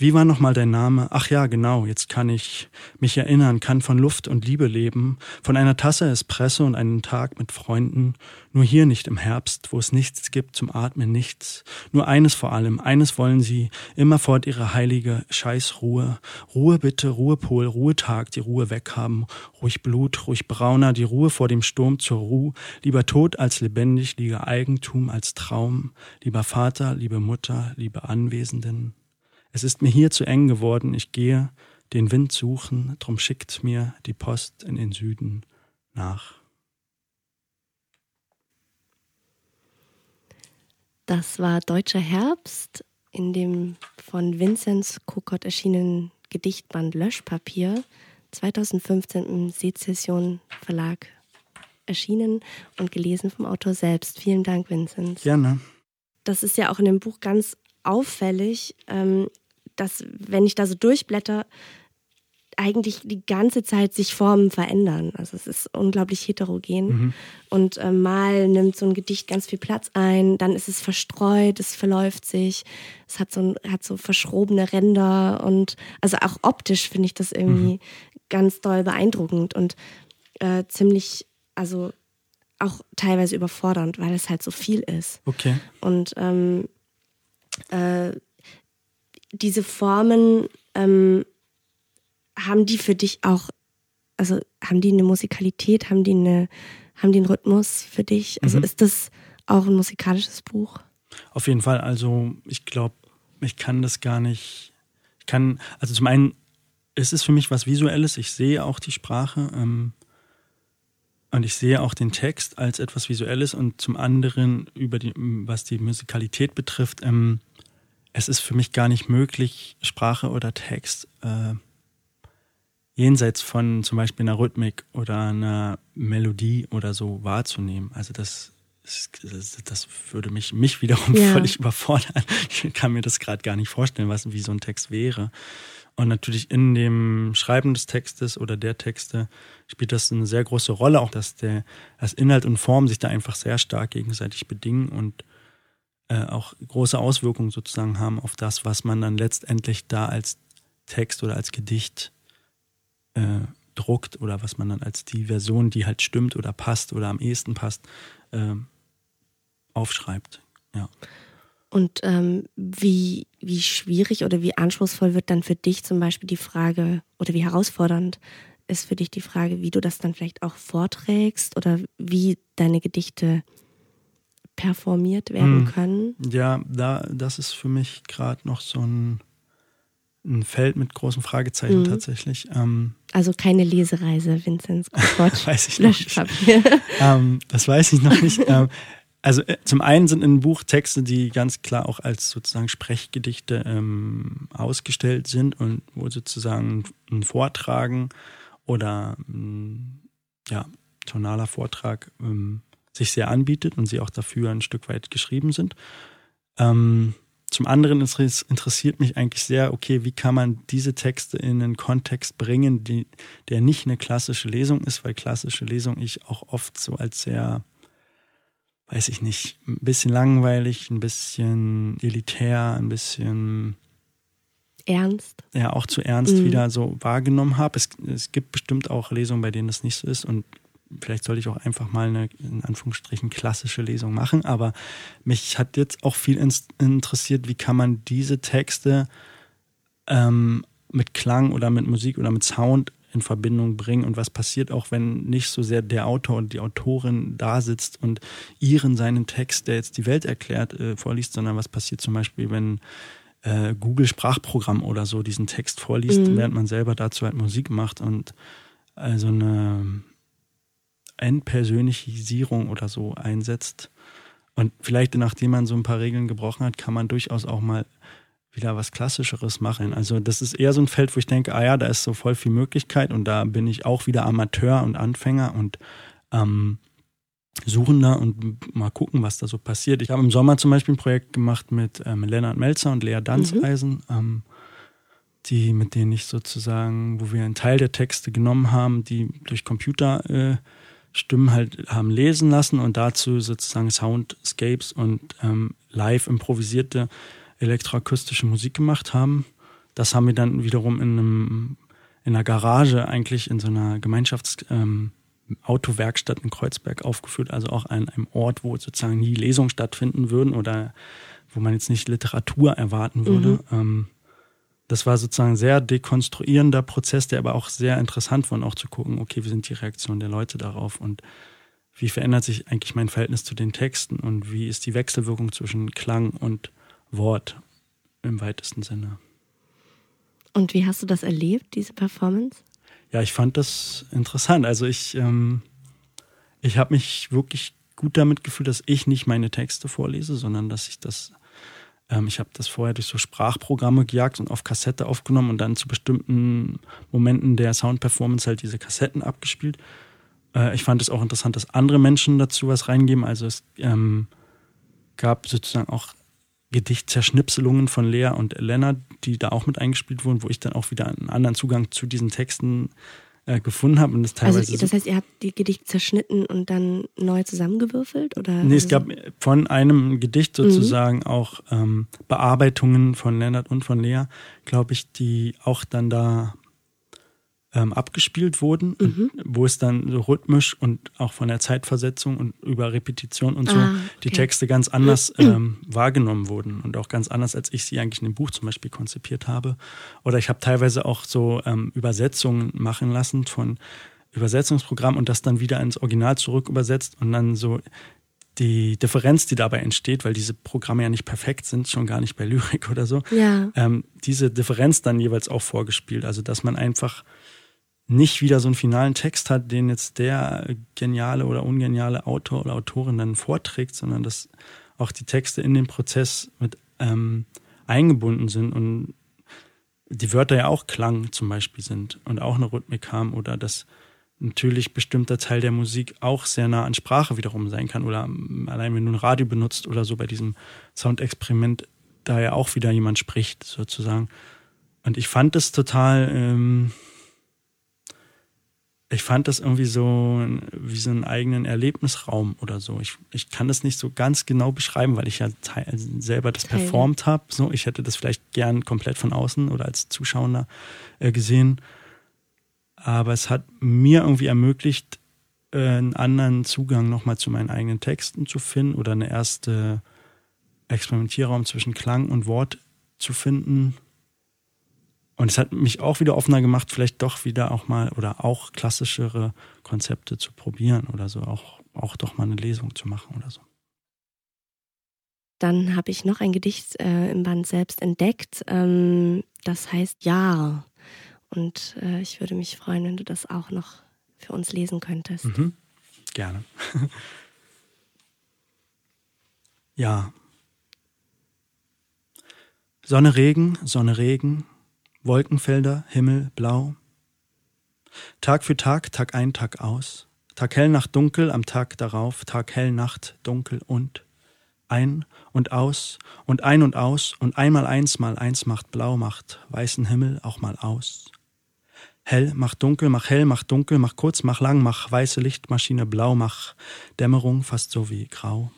Wie war nochmal dein Name? Ach ja, genau, jetzt kann ich mich erinnern, kann von Luft und Liebe leben, von einer Tasse Espresso und einem Tag mit Freunden, nur hier nicht im Herbst, wo es nichts gibt zum Atmen, nichts. Nur eines vor allem, eines wollen sie, immerfort ihre heilige Scheißruhe. Ruhe bitte, Ruhepol, Ruhetag, die Ruhe weghaben, ruhig Blut, ruhig Brauner, die Ruhe vor dem Sturm zur Ruhe, lieber tot als lebendig, lieber Eigentum als Traum, lieber Vater, liebe Mutter, liebe Anwesenden. Es ist mir hier zu eng geworden, ich gehe den Wind suchen, drum schickt mir die Post in den Süden nach. Das war Deutscher Herbst in dem von Vinzenz Kokott erschienenen Gedichtband Löschpapier, 2015 im Sezession Verlag erschienen und gelesen vom Autor selbst. Vielen Dank, Vinzenz. Gerne. Das ist ja auch in dem Buch ganz auffällig. Ähm, dass, wenn ich da so durchblätter, eigentlich die ganze Zeit sich Formen verändern. Also es ist unglaublich heterogen. Mhm. Und äh, mal nimmt so ein Gedicht ganz viel Platz ein, dann ist es verstreut, es verläuft sich, es hat so, ein, hat so verschrobene Ränder und also auch optisch finde ich das irgendwie mhm. ganz doll beeindruckend und äh, ziemlich, also auch teilweise überfordernd, weil es halt so viel ist. Okay. Und ähm, äh, diese Formen, ähm, haben die für dich auch, also haben die eine Musikalität, haben die eine, haben die einen Rhythmus für dich? Also mhm. ist das auch ein musikalisches Buch? Auf jeden Fall. Also ich glaube, ich kann das gar nicht. Ich kann, also zum einen, es ist für mich was Visuelles. Ich sehe auch die Sprache. Ähm, und ich sehe auch den Text als etwas Visuelles und zum anderen über die, was die Musikalität betrifft, ähm, es ist für mich gar nicht möglich, Sprache oder Text äh, jenseits von zum Beispiel einer Rhythmik oder einer Melodie oder so wahrzunehmen. Also das, das, das würde mich, mich wiederum ja. völlig überfordern. Ich kann mir das gerade gar nicht vorstellen, was, wie so ein Text wäre. Und natürlich in dem Schreiben des Textes oder der Texte spielt das eine sehr große Rolle, auch dass der dass Inhalt und Form sich da einfach sehr stark gegenseitig bedingen und äh, auch große Auswirkungen sozusagen haben auf das, was man dann letztendlich da als Text oder als Gedicht äh, druckt oder was man dann als die Version, die halt stimmt oder passt oder am ehesten passt, äh, aufschreibt. Ja. Und ähm, wie, wie schwierig oder wie anspruchsvoll wird dann für dich zum Beispiel die Frage oder wie herausfordernd ist für dich die Frage, wie du das dann vielleicht auch vorträgst oder wie deine Gedichte performiert werden hm. können? Ja, da, das ist für mich gerade noch so ein, ein Feld mit großen Fragezeichen mhm. tatsächlich. Ähm, also keine Lesereise, Vinzenz weiß ich noch nicht. ähm, das weiß ich noch nicht. ähm, also äh, zum einen sind in dem Buch Texte, die ganz klar auch als sozusagen Sprechgedichte ähm, ausgestellt sind und wo sozusagen ein Vortragen oder ein, ja, tonaler Vortrag ähm, sich sehr anbietet und sie auch dafür ein Stück weit geschrieben sind. Ähm, zum anderen interessiert mich eigentlich sehr, okay, wie kann man diese Texte in einen Kontext bringen, die, der nicht eine klassische Lesung ist, weil klassische Lesung ich auch oft so als sehr weiß ich nicht, ein bisschen langweilig, ein bisschen elitär, ein bisschen ernst. Ja, auch zu ernst mhm. wieder so wahrgenommen habe. Es, es gibt bestimmt auch Lesungen, bei denen das nicht so ist und vielleicht sollte ich auch einfach mal eine, in Anführungsstrichen, klassische Lesung machen. Aber mich hat jetzt auch viel interessiert, wie kann man diese Texte ähm, mit Klang oder mit Musik oder mit Sound in Verbindung bringen und was passiert auch, wenn nicht so sehr der Autor und die Autorin da sitzt und ihren seinen Text, der jetzt die Welt erklärt, äh, vorliest, sondern was passiert zum Beispiel, wenn äh, Google Sprachprogramm oder so diesen Text vorliest, mhm. während man selber dazu halt Musik macht und also eine Entpersönlichisierung oder so einsetzt. Und vielleicht, nachdem man so ein paar Regeln gebrochen hat, kann man durchaus auch mal wieder was Klassischeres machen. Also das ist eher so ein Feld, wo ich denke, ah ja, da ist so voll viel Möglichkeit und da bin ich auch wieder Amateur und Anfänger und ähm, Suchender und mal gucken, was da so passiert. Ich habe im Sommer zum Beispiel ein Projekt gemacht mit ähm, Lennart Melzer und Lea Danzeisen, mhm. ähm, die, mit denen ich sozusagen, wo wir einen Teil der Texte genommen haben, die durch Computer äh, Stimmen halt haben lesen lassen und dazu sozusagen Soundscapes und ähm, live improvisierte elektroakustische Musik gemacht haben. Das haben wir dann wiederum in einem in einer Garage eigentlich in so einer Gemeinschafts ähm, Autowerkstatt in Kreuzberg aufgeführt, also auch an einem Ort, wo sozusagen nie Lesungen stattfinden würden oder wo man jetzt nicht Literatur erwarten würde. Mhm. Ähm, das war sozusagen ein sehr dekonstruierender Prozess, der aber auch sehr interessant war, und auch zu gucken, okay, wie sind die Reaktionen der Leute darauf und wie verändert sich eigentlich mein Verhältnis zu den Texten und wie ist die Wechselwirkung zwischen Klang und Wort im weitesten Sinne. Und wie hast du das erlebt, diese Performance? Ja, ich fand das interessant. Also ich, ähm, ich habe mich wirklich gut damit gefühlt, dass ich nicht meine Texte vorlese, sondern dass ich das, ähm, ich habe das vorher durch so Sprachprogramme gejagt und auf Kassette aufgenommen und dann zu bestimmten Momenten der Soundperformance halt diese Kassetten abgespielt. Äh, ich fand es auch interessant, dass andere Menschen dazu was reingeben. Also es ähm, gab sozusagen auch Gedichtzerschnipselungen von Lea und Lennart, die da auch mit eingespielt wurden, wo ich dann auch wieder einen anderen Zugang zu diesen Texten äh, gefunden habe. Und das, teilweise also das heißt, ihr habt die Gedichte zerschnitten und dann neu zusammengewürfelt? Oder nee, es gab von einem Gedicht mhm. sozusagen mhm. auch ähm, Bearbeitungen von Lennart und von Lea, glaube ich, die auch dann da ähm, abgespielt wurden, mhm. wo es dann so rhythmisch und auch von der Zeitversetzung und über Repetition und so ah, okay. die Texte ganz anders ähm, wahrgenommen wurden und auch ganz anders, als ich sie eigentlich in dem Buch zum Beispiel konzipiert habe. Oder ich habe teilweise auch so ähm, Übersetzungen machen lassen von Übersetzungsprogramm und das dann wieder ins Original zurück übersetzt und dann so die Differenz, die dabei entsteht, weil diese Programme ja nicht perfekt sind, schon gar nicht bei Lyrik oder so, ja. ähm, diese Differenz dann jeweils auch vorgespielt. Also dass man einfach nicht wieder so einen finalen Text hat, den jetzt der geniale oder ungeniale Autor oder Autorin dann vorträgt, sondern dass auch die Texte in den Prozess mit ähm, eingebunden sind und die Wörter ja auch Klang zum Beispiel sind und auch eine Rhythmik haben oder dass natürlich bestimmter Teil der Musik auch sehr nah an Sprache wiederum sein kann oder allein wenn du ein Radio benutzt oder so bei diesem Soundexperiment da ja auch wieder jemand spricht sozusagen. Und ich fand es total ähm, ich fand das irgendwie so wie so einen eigenen Erlebnisraum oder so. Ich, ich kann das nicht so ganz genau beschreiben, weil ich ja selber das performt habe. So, ich hätte das vielleicht gern komplett von außen oder als Zuschauer äh, gesehen. Aber es hat mir irgendwie ermöglicht, äh, einen anderen Zugang nochmal zu meinen eigenen Texten zu finden oder eine erste Experimentierraum zwischen Klang und Wort zu finden und es hat mich auch wieder offener gemacht, vielleicht doch wieder auch mal oder auch klassischere Konzepte zu probieren oder so, auch, auch doch mal eine Lesung zu machen oder so. Dann habe ich noch ein Gedicht äh, im Band selbst entdeckt. Ähm, das heißt Ja. Und äh, ich würde mich freuen, wenn du das auch noch für uns lesen könntest. Mhm. Gerne. ja. Sonne, Regen, Sonne, Regen, Wolkenfelder, Himmel, blau. Tag für Tag, Tag ein, Tag aus. Tag hell, Nacht dunkel, am Tag darauf, Tag hell, Nacht dunkel und ein und aus und ein und aus und einmal eins mal eins macht blau, macht weißen Himmel auch mal aus. Hell, mach dunkel, mach hell, mach dunkel, mach kurz, mach lang, mach weiße Lichtmaschine blau, mach Dämmerung fast so wie grau.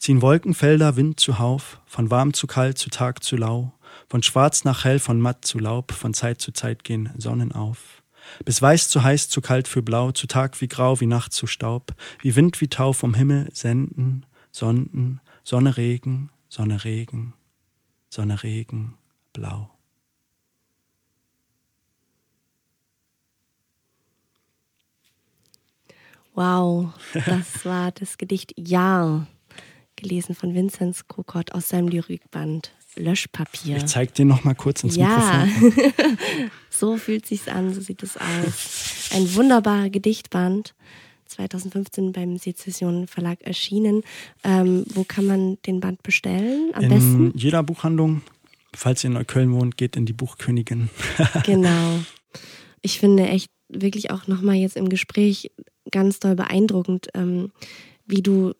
Ziehen Wolkenfelder, Wind zuhauf, von warm zu kalt, zu Tag zu lau, von schwarz nach hell, von matt zu laub, von Zeit zu Zeit gehen Sonnen auf. Bis weiß zu heiß, zu kalt für blau, zu Tag wie grau, wie Nacht zu Staub, wie Wind, wie Tau vom Himmel senden, Sonden, Sonne, Regen, Sonne, Regen, Sonne, Regen, blau. Wow, das war das Gedicht Ja, gelesen von Vinzenz Kokott aus seinem Lyrikband Löschpapier. Ich zeig dir noch mal kurz ins ja. Mikrofon. so fühlt sich's an, so sieht es aus. Ein wunderbarer Gedichtband. 2015 beim Sezession Verlag erschienen. Ähm, wo kann man den Band bestellen? Am in besten? jeder Buchhandlung. Falls ihr in Neukölln wohnt, geht in die Buchkönigin. genau. Ich finde echt wirklich auch nochmal jetzt im Gespräch ganz doll beeindruckend, ähm, wie du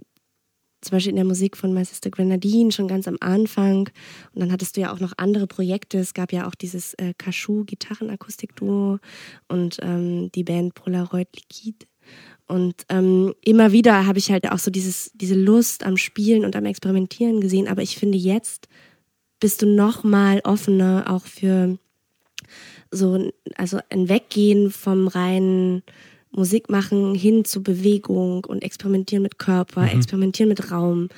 zum Beispiel in der Musik von My Sister Grenadine schon ganz am Anfang. Und dann hattest du ja auch noch andere Projekte. Es gab ja auch dieses äh, Kashu Gitarrenakustik-Duo und ähm, die Band Polaroid Liquid. Und ähm, immer wieder habe ich halt auch so dieses, diese Lust am Spielen und am Experimentieren gesehen. Aber ich finde, jetzt bist du noch mal offener auch für so, also ein Weggehen vom reinen Musik machen hin zu Bewegung und experimentieren mit Körper, mhm. experimentieren mit Raum,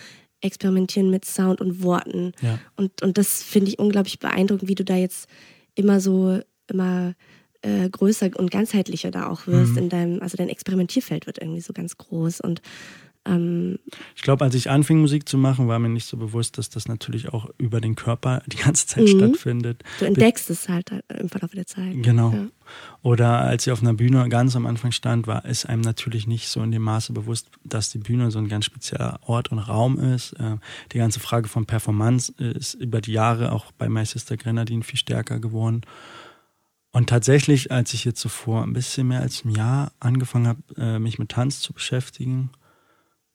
experimentieren mit Sound und Worten. Ja. Und, und das finde ich unglaublich beeindruckend, wie du da jetzt immer so, immer äh, größer und ganzheitlicher da auch wirst mhm. in deinem, also dein Experimentierfeld wird irgendwie so ganz groß und ähm, ich glaube, als ich anfing, Musik zu machen, war mir nicht so bewusst, dass das natürlich auch über den Körper die ganze Zeit mhm. stattfindet. Du entdeckst es halt äh, im Verlauf der Zeit. Genau. Ja. Oder als ich auf einer Bühne ganz am Anfang stand, war es einem natürlich nicht so in dem Maße bewusst, dass die Bühne so ein ganz spezieller Ort und Raum ist. Äh, die ganze Frage von Performance ist über die Jahre auch bei My Sister Grenadine viel stärker geworden. Und tatsächlich, als ich jetzt so vor ein bisschen mehr als einem Jahr angefangen habe, äh, mich mit Tanz zu beschäftigen,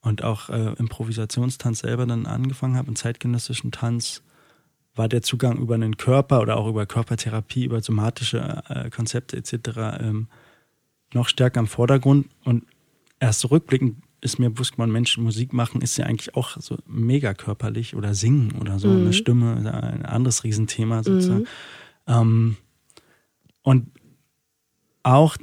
und auch äh, Improvisationstanz selber dann angefangen habe, im zeitgenössischen Tanz, war der Zugang über einen Körper oder auch über Körpertherapie, über somatische äh, Konzepte etc. Ähm, noch stärker im Vordergrund. Und erst zurückblickend ist mir bewusst geworden, Mensch, Musik machen ist ja eigentlich auch so mega körperlich oder singen oder so, mhm. eine Stimme, ein anderes Riesenthema sozusagen. Mhm. Ähm, und auch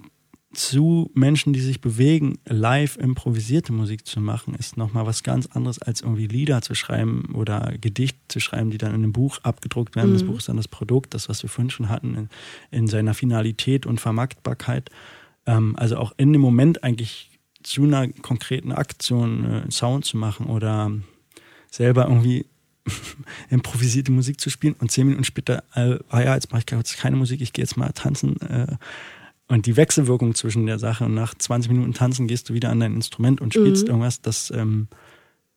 zu Menschen, die sich bewegen, live improvisierte Musik zu machen, ist nochmal was ganz anderes, als irgendwie Lieder zu schreiben oder Gedicht zu schreiben, die dann in einem Buch abgedruckt werden. Mhm. Das Buch ist dann das Produkt, das, was wir vorhin schon hatten, in, in seiner Finalität und Vermarktbarkeit. Ähm, also auch in dem Moment eigentlich zu einer konkreten Aktion äh, Sound zu machen oder selber irgendwie improvisierte Musik zu spielen und zehn Minuten später, äh, ah ja, jetzt mache ich keine Musik, ich gehe jetzt mal tanzen. Äh, und die Wechselwirkung zwischen der Sache und nach 20 Minuten tanzen gehst du wieder an dein Instrument und spielst Mhm. irgendwas, das ähm,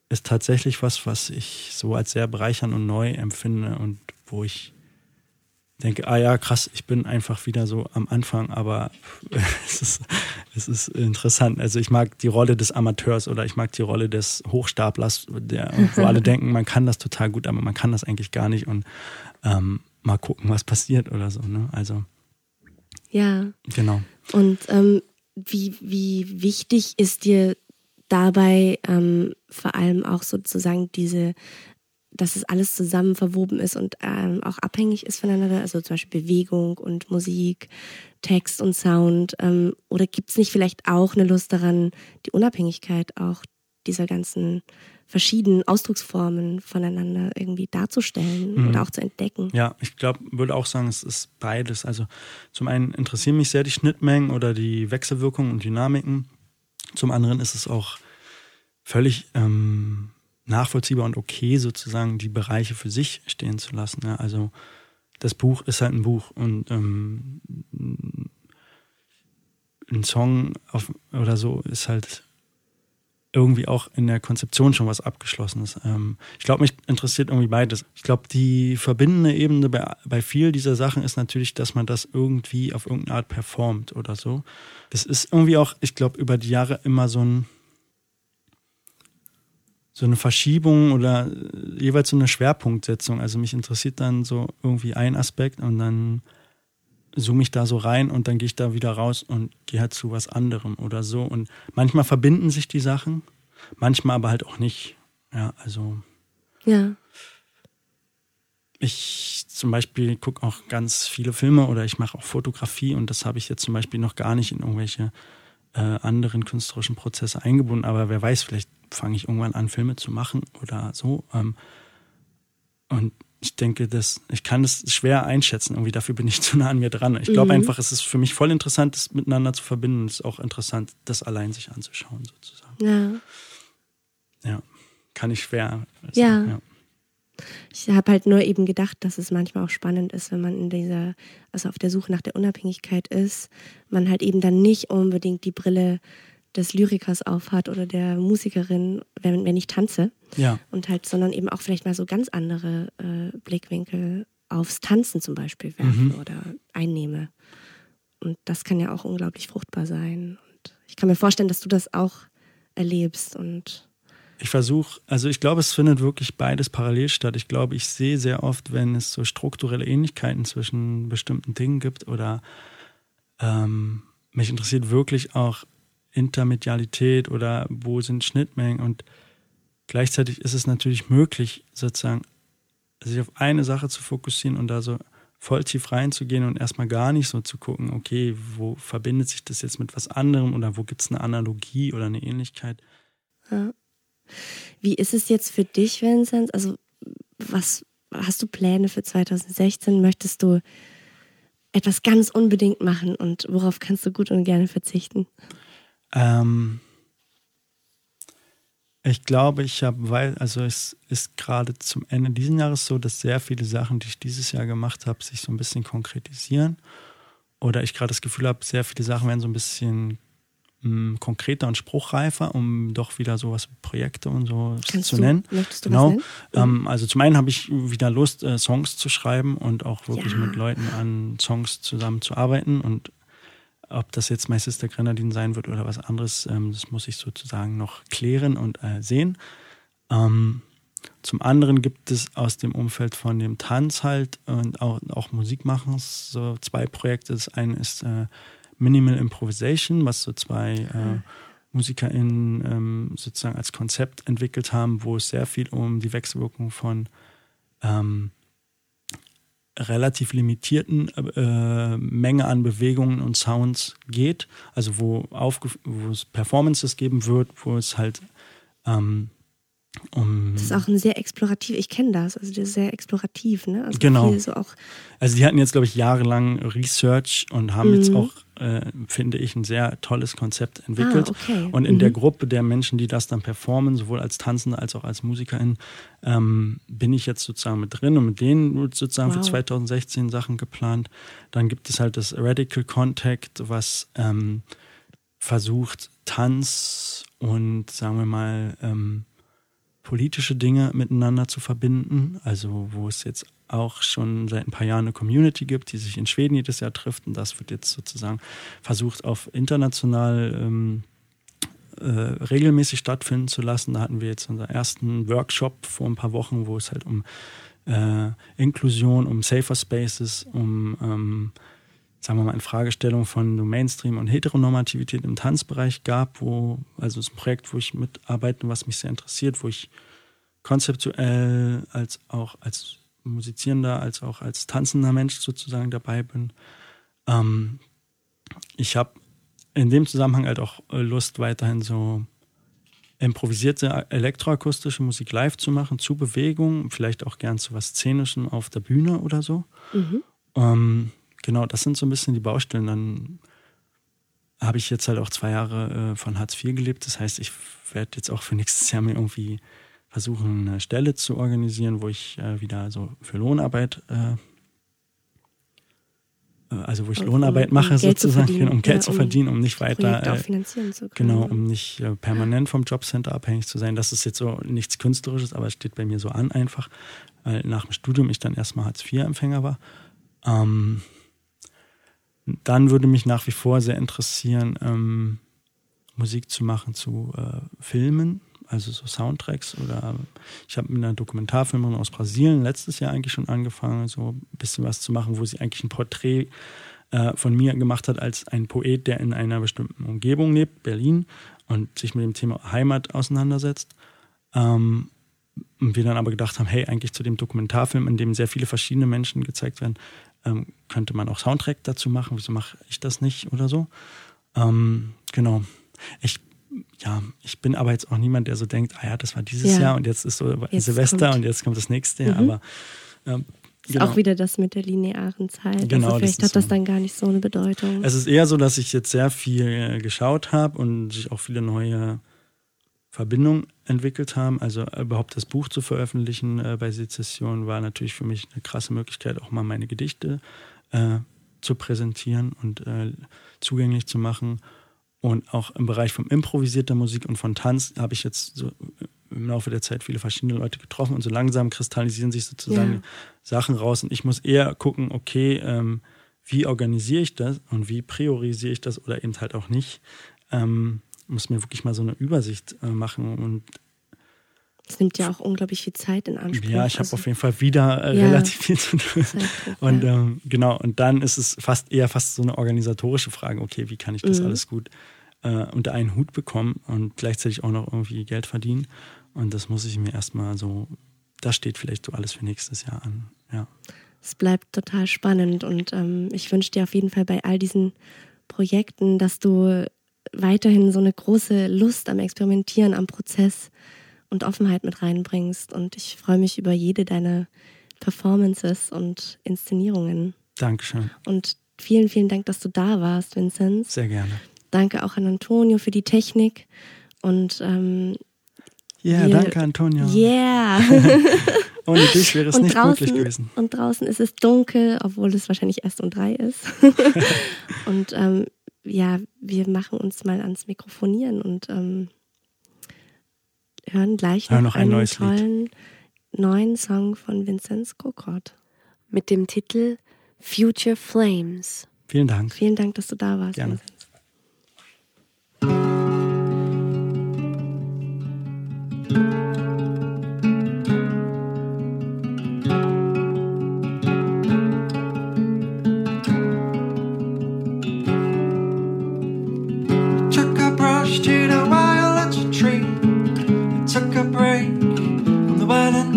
ist tatsächlich was, was ich so als sehr bereichernd und neu empfinde und wo ich denke, ah ja, krass, ich bin einfach wieder so am Anfang, aber es ist, es ist interessant. Also ich mag die Rolle des Amateurs oder ich mag die Rolle des Hochstaplers, der, wo alle denken, man kann das total gut, aber man kann das eigentlich gar nicht und ähm, mal gucken, was passiert oder so. Ne? Also Ja. genau. Und ähm, wie, wie wichtig ist dir dabei ähm, vor allem auch sozusagen diese, dass es alles zusammen verwoben ist und ähm, auch abhängig ist voneinander, also zum Beispiel Bewegung und Musik, Text und Sound? Ähm, oder gibt es nicht vielleicht auch eine Lust daran, die Unabhängigkeit auch dieser ganzen verschiedenen Ausdrucksformen voneinander irgendwie darzustellen Mhm. oder auch zu entdecken? Ja, ich glaube, würde auch sagen, es ist beides. Also zum einen interessieren mich sehr die Schnittmengen oder die Wechselwirkungen und Dynamiken. Zum anderen ist es auch völlig ähm, nachvollziehbar und okay, sozusagen die Bereiche für sich stehen zu lassen. Ja, also das Buch ist halt ein Buch und ähm, ein Song auf, oder so ist halt irgendwie auch in der Konzeption schon was Abgeschlossenes. Ähm, ich glaube, mich interessiert irgendwie beides. Ich glaube, die verbindende Ebene bei, bei viel dieser Sachen ist natürlich, dass man das irgendwie auf irgendeine Art performt oder so. Das ist irgendwie auch, ich glaube, über die Jahre immer so ein so eine Verschiebung oder äh, jeweils so eine Schwerpunktsetzung. Also mich interessiert dann so irgendwie ein Aspekt und dann zoome ich da so rein und dann gehe ich da wieder raus und gehe halt zu was anderem oder so. Und manchmal verbinden sich die Sachen, manchmal aber halt auch nicht. Ja, also Ja. ich zum Beispiel gucke auch ganz viele Filme oder ich mache auch Fotografie und das habe ich jetzt zum Beispiel noch gar nicht in irgendwelche äh, anderen künstlerischen Prozesse eingebunden. Aber wer weiß, vielleicht fange ich irgendwann an, Filme zu machen oder so. Ähm, und ich denke, dass ich kann das schwer einschätzen. Irgendwie dafür bin ich zu nah an mir dran. Ich glaube Mhm. einfach, es ist für mich voll interessant, das miteinander zu verbinden. Es ist auch interessant, das allein sich anzuschauen, sozusagen. Ja. Ja, kann ich schwer. Ja. ja. Ich habe halt nur eben gedacht, dass es manchmal auch spannend ist, wenn man in dieser, also auf der Suche nach der Unabhängigkeit ist, man halt eben dann nicht unbedingt die Brille des Lyrikers aufhat oder der Musikerin, wenn, wenn ich tanze. Ja. Und halt, sondern eben auch vielleicht mal so ganz andere äh, Blickwinkel aufs Tanzen zum Beispiel werfe Mhm. oder einnehme. Und das kann ja auch unglaublich fruchtbar sein. Und ich kann mir vorstellen, dass du das auch erlebst und Ich versuche, also ich glaube, es findet wirklich beides parallel statt. Ich glaube, ich sehe sehr oft, wenn es so strukturelle Ähnlichkeiten zwischen bestimmten Dingen gibt oder ähm, mich interessiert wirklich auch Intermedialität oder wo sind Schnittmengen und gleichzeitig ist es natürlich möglich, sozusagen sich auf eine Sache zu fokussieren und da so voll tief reinzugehen und erstmal gar nicht so zu gucken, okay, wo verbindet sich das jetzt mit was anderem oder wo gibt es eine Analogie oder eine Ähnlichkeit. Ja. Wie ist es jetzt für dich, Vincent? Also, was hast du Pläne für 2016? Möchtest du etwas ganz unbedingt machen und worauf kannst du gut und gerne verzichten? Ähm, ich glaube, ich habe, weil, also es ist gerade zum Ende dieses Jahres so, dass sehr viele Sachen, die ich dieses Jahr gemacht habe, sich so ein bisschen konkretisieren. Oder ich gerade das Gefühl habe, sehr viele Sachen werden so ein bisschen mh, konkreter und spruchreifer, um doch wieder sowas wie Projekte und so Kannst zu du, nennen. Möchtest du Genau. nennen? Ähm, also zum einen habe ich wieder Lust, äh, Songs zu schreiben und auch wirklich Ja. mit Leuten an Songs zusammenzuarbeiten. Und ob das jetzt My Sister Grenadine sein wird oder was anderes, ähm, das muss ich sozusagen noch klären und äh, sehen. Ähm, zum anderen gibt es aus dem Umfeld von dem Tanz halt und auch, auch Musikmachens so zwei Projekte. Das eine ist äh, Minimal Improvisation, was so zwei äh, MusikerInnen ähm, sozusagen als Konzept entwickelt haben, wo es sehr viel um die Wechselwirkung von ähm, relativ limitierten äh, Menge an Bewegungen und Sounds geht. Also wo, aufge wo es Performances geben wird, wo es halt ähm, um Das ist auch ein sehr explorativ, ich kenne das, also das ist sehr explorativ, ne? Also Genau. So auch, Also die hatten jetzt, glaube ich, jahrelang Research und haben jetzt Mhm. auch äh, finde ich, ein sehr tolles Konzept entwickelt. Ah, okay. Und in Mhm. der Gruppe der Menschen, die das dann performen, sowohl als Tanzende als auch als Musikerin, ähm, bin ich jetzt sozusagen mit drin und mit denen wird sozusagen für Wow. 2016 Sachen geplant. Dann gibt es halt das Radical Contact, was ähm, versucht, Tanz und sagen wir mal ähm, politische Dinge miteinander zu verbinden. Also wo es jetzt auch schon seit ein paar Jahren eine Community gibt, die sich in Schweden jedes Jahr trifft. Und das wird jetzt sozusagen versucht, auf international ähm, äh, regelmäßig stattfinden zu lassen. Da hatten wir jetzt unseren ersten Workshop vor ein paar Wochen, wo es halt um äh, Inklusion, um Safer Spaces, um ähm, sagen wir mal, in Fragestellung von Mainstream und Heteronormativität im Tanzbereich gab, wo, also es ist ein Projekt, wo ich mitarbeite, was mich sehr interessiert, wo ich konzeptuell als auch als musizierender, als auch als tanzender Mensch sozusagen dabei bin. Ähm, ich habe in dem Zusammenhang halt auch äh, Lust, weiterhin so improvisierte elektroakustische Musik live zu machen, zu Bewegung, vielleicht auch gern zu was Szenischem auf der Bühne oder so. Mhm. Ähm, genau, das sind so ein bisschen die Baustellen. Dann habe ich jetzt halt auch zwei Jahre äh, von Hartz IV gelebt. Das heißt, ich werde jetzt auch für nächstes Jahr mir irgendwie versuchen, eine Stelle zu organisieren, wo ich äh, wieder so für Lohnarbeit, äh, äh, also wo ich Um- Lohnarbeit um mache zu sozusagen, um Geld ja, zu um verdienen, um nicht weiter äh, finanzieren zu können. Genau, um nicht äh, permanent vom Jobcenter abhängig zu sein. Das ist jetzt so nichts Künstlerisches, aber es steht bei mir so an einfach, weil nach dem Studium ich dann erstmal Hartz-IV-Empfänger war. Ähm, dann würde mich nach wie vor sehr interessieren, ähm, Musik zu machen zu äh, Filmen, also so Soundtracks oder ich habe mit einer Dokumentarfilmerin aus Brasilien letztes Jahr eigentlich schon angefangen, so ein bisschen was zu machen, wo sie eigentlich ein Porträt äh, von mir gemacht hat als ein Poet, der in einer bestimmten Umgebung lebt, Berlin, und sich mit dem Thema Heimat auseinandersetzt. Ähm, und wir dann aber gedacht haben, hey, eigentlich zu dem Dokumentarfilm, in dem sehr viele verschiedene Menschen gezeigt werden, ähm, könnte man auch Soundtrack dazu machen. Wieso mache ich das nicht oder so? Ähm, genau. Ich, ja, ich bin aber jetzt auch niemand, der so denkt, ah ja, das war dieses Ja. Jahr und jetzt ist so Jetzt Silvester kommt- und jetzt kommt das nächste Jahr. Mhm. Aber ähm, Ist genau. auch wieder das mit der linearen Zeit. Genau, also das vielleicht ist hat das so. dann gar nicht so eine Bedeutung. Es ist eher so, dass ich jetzt sehr viel äh, geschaut habe und sich auch viele neue Verbindungen entwickelt haben. Also überhaupt das Buch zu veröffentlichen äh, bei Sezession war natürlich für mich eine krasse Möglichkeit, auch mal meine Gedichte äh, zu präsentieren und äh, zugänglich zu machen. Und auch im Bereich von improvisierter Musik und von Tanz habe ich jetzt so im Laufe der Zeit viele verschiedene Leute getroffen und so langsam kristallisieren sich sozusagen Ja. Sachen raus. Und ich muss eher gucken, okay, ähm, wie organisiere ich das und wie priorisiere ich das oder eben halt auch nicht. Ähm, muss mir wirklich mal so eine Übersicht äh, machen. Und Es nimmt ja auch unglaublich viel Zeit in Anspruch. ja, ich habe also auf jeden Fall wieder äh, Ja. relativ viel zu tun. Zeitdruck, Und ja. ähm, genau, und dann ist es fast eher fast so eine organisatorische Frage, okay, wie kann ich das Mhm. alles gut äh, unter einen Hut bekommen und gleichzeitig auch noch irgendwie Geld verdienen. Und das muss ich mir erstmal so, das steht vielleicht so alles für nächstes Jahr an. Ja. es bleibt total spannend und ähm, ich wünsche dir auf jeden Fall bei all diesen Projekten, dass du weiterhin so eine große Lust am Experimentieren, am Prozess und Offenheit mit reinbringst. Und ich freue mich über jede deiner Performances und Inszenierungen. Dankeschön. Und vielen, vielen Dank, dass du da warst, Vinzenz. Sehr gerne. Danke auch an Antonio für die Technik. Und ähm, Ja, Wir- danke, Antonio. yeah! Ohne dich wäre es und nicht draußen, möglich gewesen. Und draußen ist es dunkel, obwohl es wahrscheinlich erst um drei ist. und ähm, ja, wir machen uns mal ans Mikrofonieren und ähm, hören gleich Hören noch, noch ein einen neues Lied. tollen neuen Song von Vinzenz Kokott. mit dem Titel Future Flames. Vielen Dank. Vielen Dank, dass du da warst. Gerne. Vinzenz.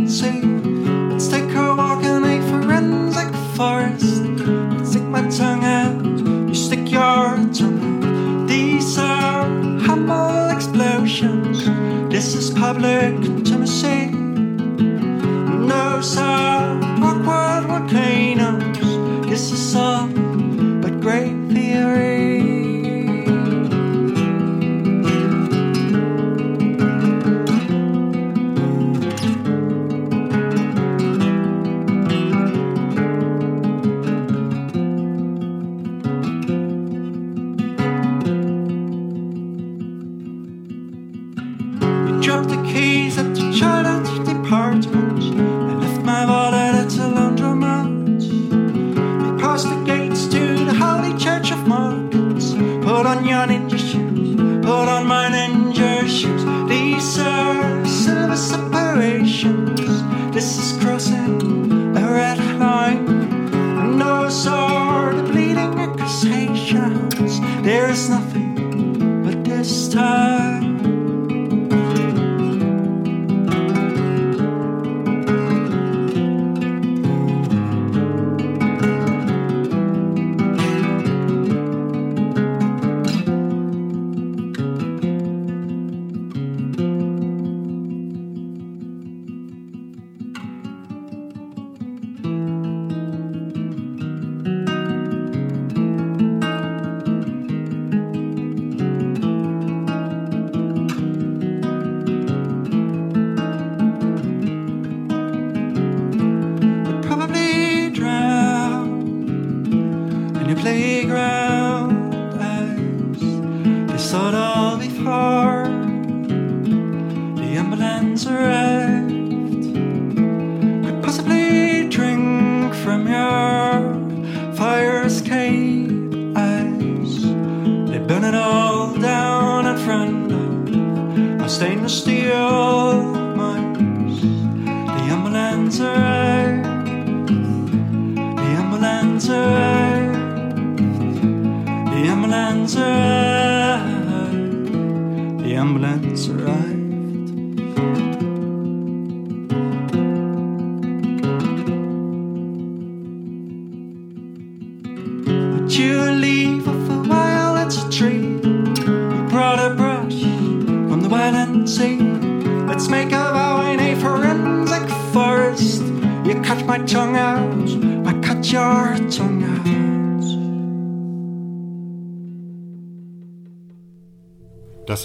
Sea. Let's take a walk in a forensic forest. Stick my tongue out, you stick your tongue out. These are humble explosions. This is public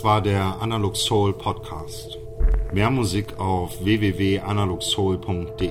Das war der Analog Soul Podcast. Mehr Musik auf www.analogsoul.de.